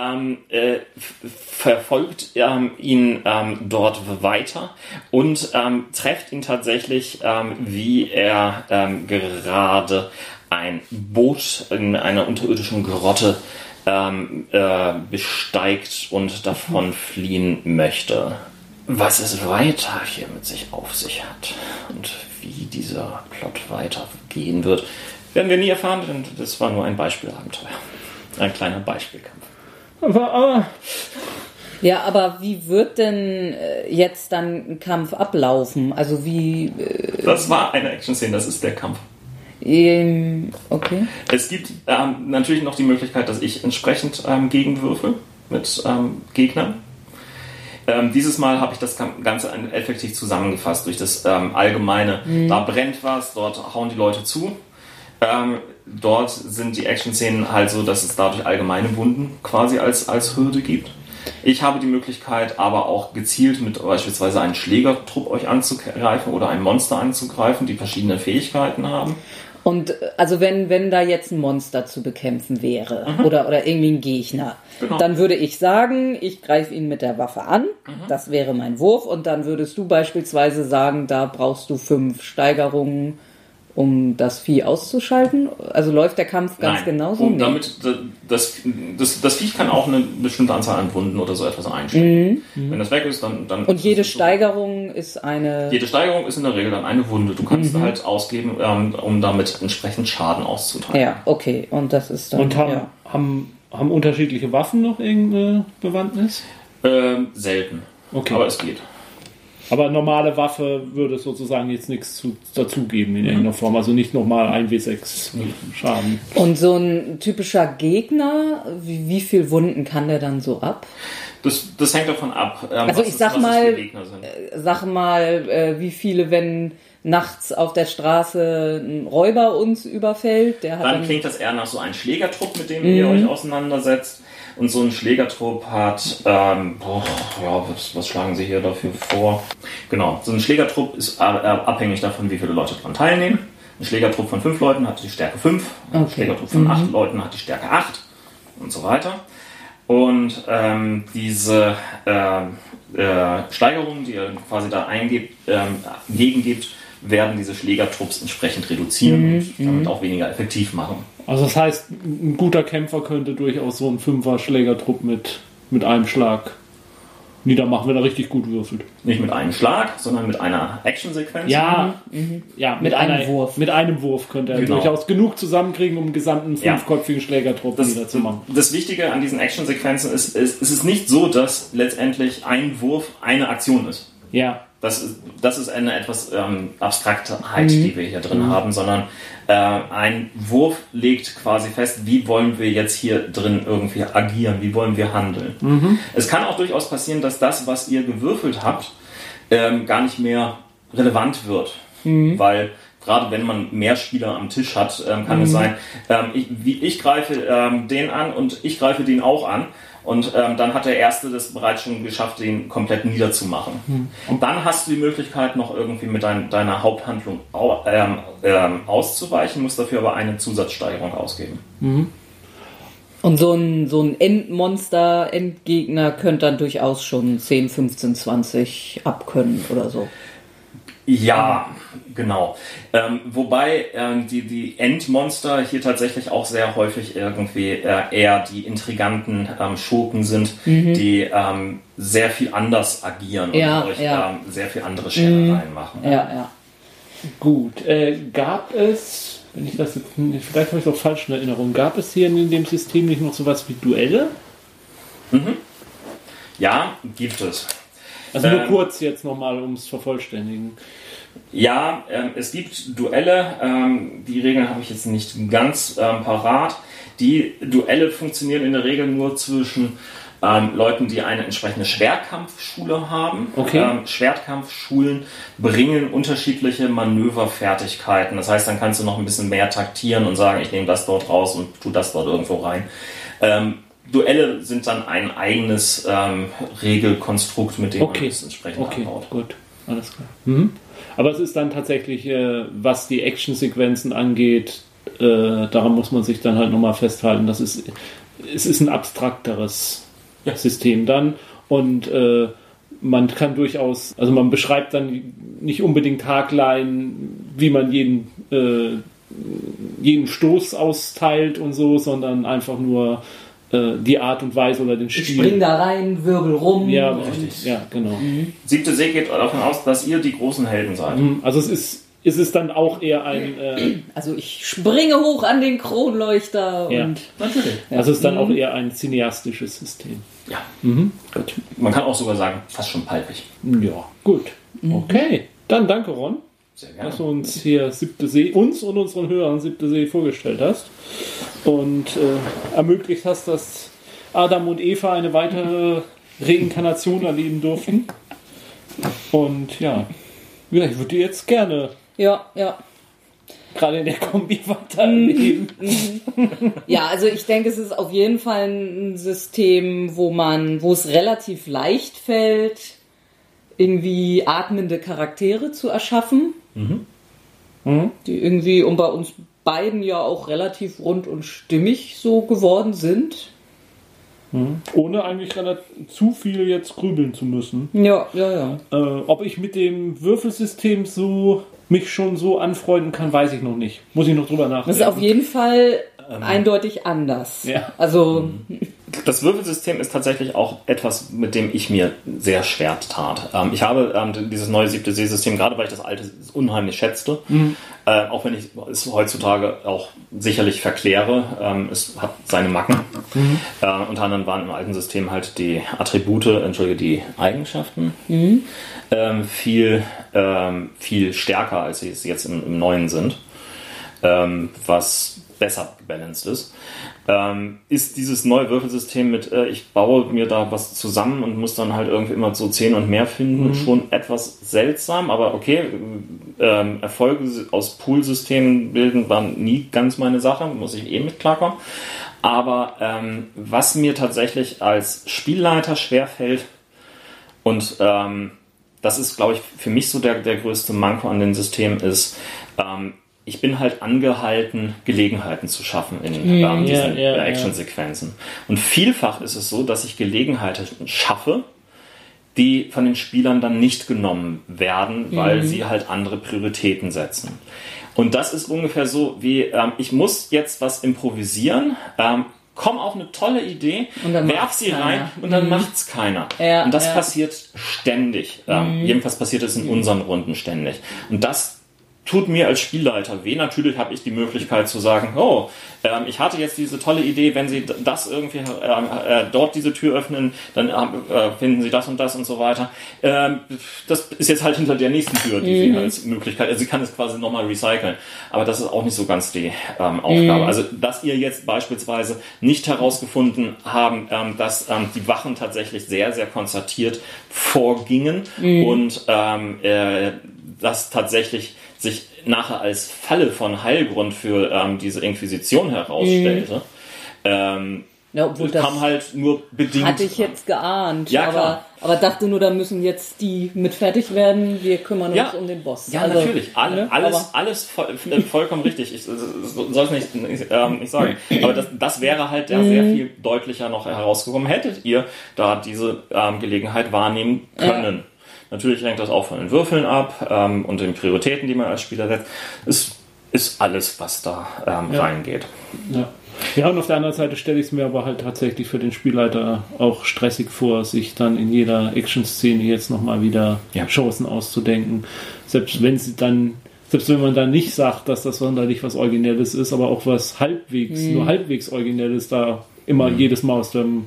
ähm, äh, verfolgt ähm, ihn ähm, dort weiter und ähm, trefft ihn tatsächlich, ähm, wie er ähm, gerade ein Boot in einer unterirdischen Grotte ähm, äh, besteigt und davon fliehen möchte. Was es weiter hier mit sich auf sich hat und wie dieser Plot weitergehen wird, werden wir nie erfahren, denn das war nur ein Beispielabenteuer. Ein kleiner Beispielkampf. Aber, aber Ja, aber wie wird denn äh, jetzt dann ein Kampf ablaufen? Also wie. Äh, Das war eine Action-Szene, das ist der Kampf. Ähm, okay. Es gibt ähm, natürlich noch die Möglichkeit, dass ich entsprechend ähm, gegenwürfe mit ähm, Gegnern. Ähm, dieses Mal habe ich das Gan- Ganze effektiv zusammengefasst durch das ähm, allgemeine. Da brennt was, dort hauen die Leute zu. Dort sind die Action-Szenen halt so, dass es dadurch allgemeine Wunden quasi als, als Hürde gibt. Ich habe die Möglichkeit, aber auch gezielt mit beispielsweise einem Schlägertrupp euch anzugreifen oder ein Monster anzugreifen, die verschiedene Fähigkeiten haben. Und also wenn, wenn da jetzt ein Monster zu bekämpfen wäre oder, oder irgendwie ein Gegner, Genau. dann würde ich sagen, ich greife ihn mit der Waffe an. Das wäre mein Wurf. Und dann würdest du beispielsweise sagen, da brauchst du fünf Steigerungen, um das Vieh auszuschalten. Also läuft der Kampf ganz Nein. genauso? Und damit, das, das, das Viech kann auch eine bestimmte Anzahl an Wunden oder so etwas einstellen. Wenn das weg ist, dann. dann Mhm. Und jede ist es so. Steigerung ist eine. Jede Steigerung ist in der Regel dann eine Wunde. Du kannst halt ausgeben, ähm, um damit entsprechend Schaden auszuteilen. Ja, okay. Und das ist dann. und haben, ja. haben, haben unterschiedliche Waffen noch irgendeine Bewandtnis? Ähm, selten. Okay. Aber es geht. Aber normale Waffe würde es sozusagen jetzt nichts zu, dazugeben in irgendeiner Form. Also nicht nochmal 1W6 Schaden. Und so ein typischer Gegner, wie, wie viel Wunden kann der dann so ab? Das, das hängt davon ab. Ähm, Also was ich sag was es mal, für Gegner sind. Sag mal, äh, wie viele, wenn nachts auf der Straße ein Räuber uns überfällt, der hat Dann dann. klingt das eher nach so einem Schlägertrupp, mit dem ihr Mhm. euch auseinandersetzt. Und so ein Schlägertrupp hat, ähm, boah, ja, was, was schlagen Sie hier dafür vor? Genau, so ein Schlägertrupp ist äh, abhängig davon, wie viele Leute daran teilnehmen. Ein Schlägertrupp von fünf Leuten hat die Stärke 5, ein Okay. Schlägertrupp von acht Leuten hat die Stärke 8 und so weiter. Und ähm, diese ähm, äh, Steigerungen, die ihr quasi da eingebt, ähm, gegengibt, werden diese Schlägertrupps entsprechend reduzieren und damit auch weniger effektiv machen. Also das heißt, ein guter Kämpfer könnte durchaus so einen Fünfer-Schlägertrupp mit, mit einem Schlag niedermachen, wenn er richtig gut würfelt. Nicht mit einem Schlag, sondern mit einer Actionsequenz. Ja, ja Mit einem Wurf. Mit einem Wurf könnte er Genau. durchaus genug zusammenkriegen, um einen gesamten Ja. fünfköpfigen Schlägertrupp Das, niederzumachen. das Wichtige an diesen Actionsequenzen ist, ist, es ist nicht so, dass letztendlich ein Wurf eine Aktion ist. Ja, Das ist, das ist eine etwas ähm, Abstraktheit, die wir hier drin haben, sondern äh, ein Wurf legt quasi fest, wie wollen wir jetzt hier drin irgendwie agieren, wie wollen wir handeln. Es kann auch durchaus passieren, dass das, was ihr gewürfelt habt, ähm, gar nicht mehr relevant wird, weil gerade wenn man mehr Spieler am Tisch hat, ähm, kann mhm. es sein, ähm, ich, wie, ich greife ähm, den an und ich greife den auch an. Und ähm, dann hat der Erste das bereits schon geschafft, den komplett niederzumachen. Mhm. Und dann hast du die Möglichkeit, noch irgendwie mit dein, deiner Haupthandlung au, ähm, ähm, auszuweichen, musst dafür aber eine Zusatzsteigerung ausgeben. Mhm. Und so ein, so ein Endmonster, Endgegner könnte dann durchaus schon 10, 15, 20 abkönnen oder so. Ja, genau. Ähm, wobei ähm, die, die Endmonster hier tatsächlich auch sehr häufig irgendwie äh, eher die intriganten ähm, Schurken sind, mhm. die ähm, sehr viel anders agieren ja, und euch ja. Ähm, sehr viel andere Scherereien mhm. machen. Ja, ja. Gut. Äh, gab es, wenn ich das jetzt, vielleicht habe ich es auch falsch in Erinnerung, gab es hier in dem System nicht noch sowas wie Duelle? Mhm. Ja, gibt es. Also nur ähm, kurz jetzt nochmal, um es vervollständigen. Ja, ähm, es gibt Duelle. Ähm, die Regeln habe ich jetzt nicht ganz ähm, parat. Die Duelle funktionieren in der Regel nur zwischen ähm, Leuten, die eine entsprechende Schwertkampfschule haben. Okay. Ähm, Schwertkampfschulen bringen unterschiedliche Manöverfertigkeiten. Das heißt, dann kannst du noch ein bisschen mehr taktieren und sagen, ich nehme das dort raus und tu das dort irgendwo rein. Ähm, Duelle sind dann ein eigenes ähm, Regelkonstrukt, mit dem okay. man es entsprechend okay. anbaut. Gut, alles klar. Mhm. Aber es ist dann tatsächlich, äh, was die Actionsequenzen angeht, äh, daran muss man sich dann halt nochmal festhalten. Das ist, es ist ein abstrakteres ja. System dann und äh, man kann durchaus, also man beschreibt dann nicht unbedingt Tagline, wie man jeden, äh, jeden Stoß austeilt und so, sondern einfach nur die Art und Weise oder den Stil. Ich spring da rein, wirbel rum. Ja, richtig. Ja, genau. Mhm. Siebte See geht davon aus, dass ihr die großen Helden seid. Mhm. Also es ist, ist es dann auch eher ein. Äh, also ich springe hoch an den Kronleuchter ja. und. Natürlich. Also es ist dann mhm. auch eher ein cineastisches System. Ja. Mhm. Gut. Man kann auch sogar sagen, fast schon palpig. Ja, gut. Mhm. Okay. Dann danke, Ron. Sehr gerne. Dass du uns hier siebte See, uns und unseren Hörern siebte See vorgestellt hast und äh, ermöglicht hast, dass Adam und Eva eine weitere Reinkarnation erleben durften. Und ja, ich würde jetzt gerne. Ja, ja. Gerade in der Kombi weiterleben. Mhm. ja, also ich denke, es ist auf jeden Fall ein System, wo man, wo es relativ leicht fällt, irgendwie atmende Charaktere zu erschaffen. Mhm. Mhm. Die irgendwie, um bei uns beiden ja auch relativ rund und stimmig so geworden sind. Mhm. Ohne eigentlich zu viel jetzt grübeln zu müssen. Ja, ja, ja. Äh, ob ich mit dem Würfelsystem so mich schon so anfreunden kann, weiß ich noch nicht. Muss ich noch drüber nachdenken. Das ist auf jeden Fall ähm, eindeutig anders. Ja. Also. Mhm das Würfelsystem ist tatsächlich auch etwas, mit dem ich mir sehr schwer tat. Ähm, ich habe ähm, dieses neue siebte Seesystem, gerade weil ich das alte unheimlich schätzte, mhm. äh, auch wenn ich es heutzutage auch sicherlich verkläre, ähm, es hat seine Macken. Mhm. Äh, unter anderem waren im alten System halt die Attribute, entschuldige, die Eigenschaften mhm. Ähm, viel, ähm, viel stärker, als sie es jetzt im, im neuen sind. Ähm, was besser gebalanced ist ähm, ist dieses neue Würfelsystem mit, äh, ich baue mir da was zusammen und muss dann halt irgendwie immer so 10 und mehr finden, mhm. schon etwas seltsam, aber okay, ähm, Erfolge aus Poolsystemen bilden waren nie ganz meine Sache, muss ich eh mit klarkommen. Aber ähm, was mir tatsächlich als Spielleiter schwerfällt und ähm, das ist, glaube ich, für mich so der, der größte Manko an dem System ist, ähm, ich bin halt angehalten, Gelegenheiten zu schaffen in hm, ähm, diesen ja, ja, Action-Sequenzen. Und vielfach ist es so, dass ich Gelegenheiten schaffe, die von den Spielern dann nicht genommen werden, weil mhm. sie halt andere Prioritäten setzen. Und das ist ungefähr so wie, ähm, ich muss jetzt was improvisieren, ähm, komm auf eine tolle Idee, werf sie keiner. rein und dann mhm. macht's keiner. Ja, und das ja. passiert ständig. Ähm, mhm. Jedenfalls passiert es in unseren Runden ständig. Und das tut mir als Spielleiter weh. Natürlich habe ich die Möglichkeit zu sagen, oh, ähm, ich hatte jetzt diese tolle Idee, wenn Sie das irgendwie äh, äh, dort diese Tür öffnen, dann äh, finden Sie das und das und so weiter. Ähm, das ist jetzt halt hinter der nächsten Tür, die mhm. Sie als Möglichkeit, also sie kann es quasi nochmal recyceln. Aber das ist auch nicht so ganz die ähm, Aufgabe. Mhm. Also, dass ihr jetzt beispielsweise nicht herausgefunden haben, ähm, dass ähm, die Wachen tatsächlich sehr, sehr konzertiert vorgingen mhm. und ähm, äh, das tatsächlich sich nachher als Falle von Heilgrund für ähm, diese Inquisition herausstellte. Mhm. Ähm, ja, obwohl das kam halt nur bedingt. Hatte ich jetzt geahnt. Ja, aber, klar. aber dachte nur, da müssen jetzt die mit fertig werden. Wir kümmern uns Ja. um den Boss. Ja, Also, natürlich. Alle, ne, alles, aber- alles voll, vollkommen richtig. Ich soll es nicht, nicht, ähm, nicht sagen. Aber das, das wäre halt ja sehr viel deutlicher noch herausgekommen, hättet ihr da diese ähm, Gelegenheit wahrnehmen können. Natürlich hängt das auch von den Würfeln ab ähm, und den Prioritäten, die man als Spieler setzt. Es ist alles, was da ähm, Ja. reingeht. Ja. ja, und auf der anderen Seite stelle ich es mir aber halt tatsächlich für den Spielleiter auch stressig vor, sich dann in jeder Action-Szene jetzt nochmal wieder Ja. Chancen auszudenken. Selbst wenn sie dann, selbst wenn man dann nicht sagt, dass das sonderlich was Originelles ist, aber auch was halbwegs, nur halbwegs Originelles da immer jedes Mal aus dem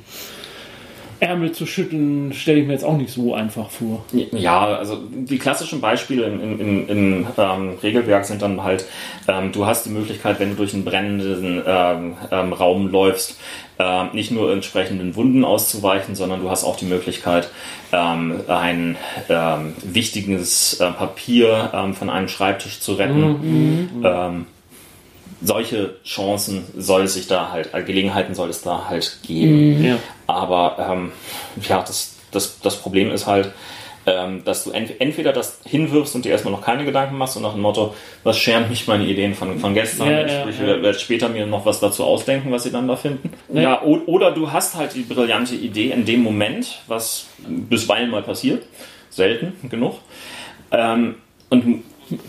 Ärmel zu schütteln, stelle ich mir jetzt auch nicht so einfach vor. Ja, also die klassischen Beispiele im, im, im, ähm, Regelwerk sind dann halt, ähm, du hast die Möglichkeit, wenn du durch einen brennenden ähm, ähm, Raum läufst, ähm, nicht nur entsprechenden Wunden auszuweichen, sondern du hast auch die Möglichkeit, ähm, ein wichtiges äh, Papier von einem Schreibtisch zu retten. Ähm, solche Chancen soll es sich da halt, äh, Gelegenheiten soll es da halt geben. Ja. Aber ähm, ja, das, das, das Problem ist halt, ähm, dass du ent entweder das hinwirfst und dir erstmal noch keine Gedanken machst und nach dem Motto, was scheren mich meine Ideen von, von gestern? Ja, ich ja, ich ja. werde später mir noch was dazu ausdenken, was sie dann da finden. Ja. Oder du hast halt die brillante Idee in dem Moment, was bisweilen mal passiert, selten genug, ähm, und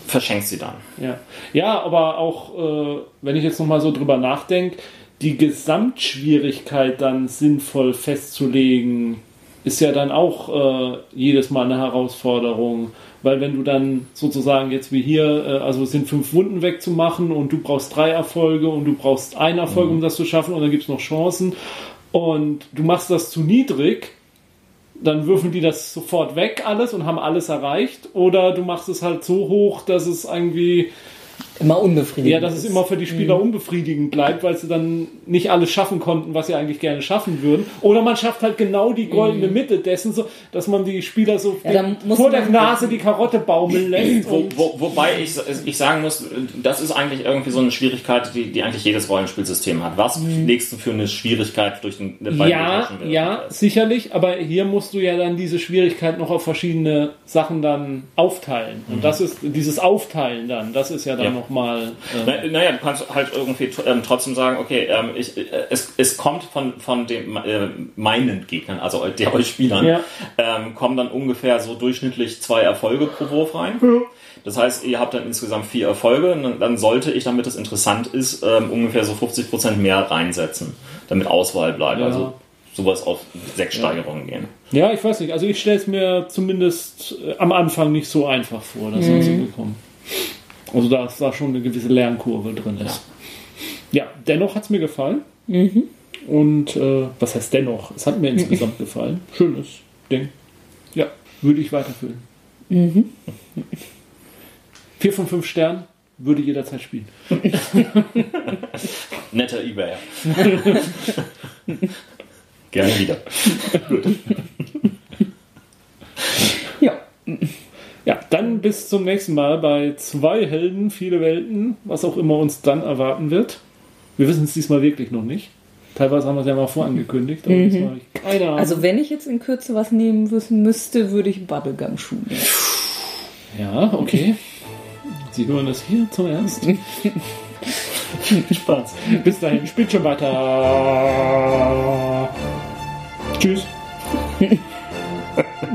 verschenkst sie dann. Ja, ja aber auch, äh, wenn ich jetzt nochmal so drüber nachdenke, die Gesamtschwierigkeit dann sinnvoll festzulegen, ist ja dann auch äh, jedes Mal eine Herausforderung. Weil wenn du dann sozusagen jetzt wie hier, äh, also es sind fünf Wunden wegzumachen und du brauchst drei Erfolge und du brauchst einen Erfolg, um das zu schaffen und dann gibt es noch Chancen und du machst das zu niedrig, dann würfeln die das sofort weg alles und haben alles erreicht. Oder du machst es halt so hoch, dass es irgendwie, Immer unbefriedigend. ja, dass es immer für die Spieler unbefriedigend bleibt, weil sie dann nicht alles schaffen konnten, was sie eigentlich gerne schaffen würden. Oder man schafft halt genau die goldene Mitte dessen, so, dass man die Spieler so Ja, vor der Nase die Karotte baumeln lässt. Wo, Und, wo, wobei ich, ich sagen muss, das ist eigentlich irgendwie so eine Schwierigkeit, die, die eigentlich jedes Rollenspielsystem hat. Was legst du für eine Schwierigkeit durch den bei Mhm. ja, ja, sicherlich, aber hier musst du ja dann diese Schwierigkeit noch auf verschiedene Sachen dann aufteilen. Und das ist dieses Aufteilen dann, das ist ja dann Ja. Nochmal. Äh, Na- Naja, du kannst halt irgendwie ähm, trotzdem sagen, okay, ähm, ich, äh, es, es kommt von, von den, äh, meinen Gegnern, also der euch Spielern, Ja. ähm, kommen dann ungefähr so durchschnittlich zwei Erfolge pro Wurf rein. Das heißt, ihr habt dann insgesamt vier Erfolge, und dann, sollte ich, damit es interessant ist, ähm, ungefähr so 50% mehr reinsetzen, damit Auswahl bleibt. Ja. Also sowas auf sechs Steigerungen gehen. Ja, ich weiß nicht. Also ich stelle es mir zumindest äh, am Anfang nicht so einfach vor, das hinzubekommen. Also da ist da schon eine gewisse Lernkurve drin ist. Ja, dennoch hat es mir gefallen. Und äh, was heißt dennoch? Es hat mir insgesamt gefallen. Schönes Ding. Ja, würde ich weiterführen. Vier von fünf Sternen würde jederzeit spielen. Netter Ebayer. Gerne wieder. Ja. Ja, dann bis zum nächsten Mal bei zwei Helden, viele Welten, was auch immer uns dann erwarten wird. Wir wissen es diesmal wirklich noch nicht. Teilweise haben wir es ja mal vorangekündigt, aber diesmal habe ich keine Ahnung. Also wenn ich jetzt in Kürze was nehmen müsste, würde ich Bubblegum Schuh nehmen. ja, okay. Sie hören das hier zuerst. Spaß. Bis dahin, spielt schon weiter. Tschüss.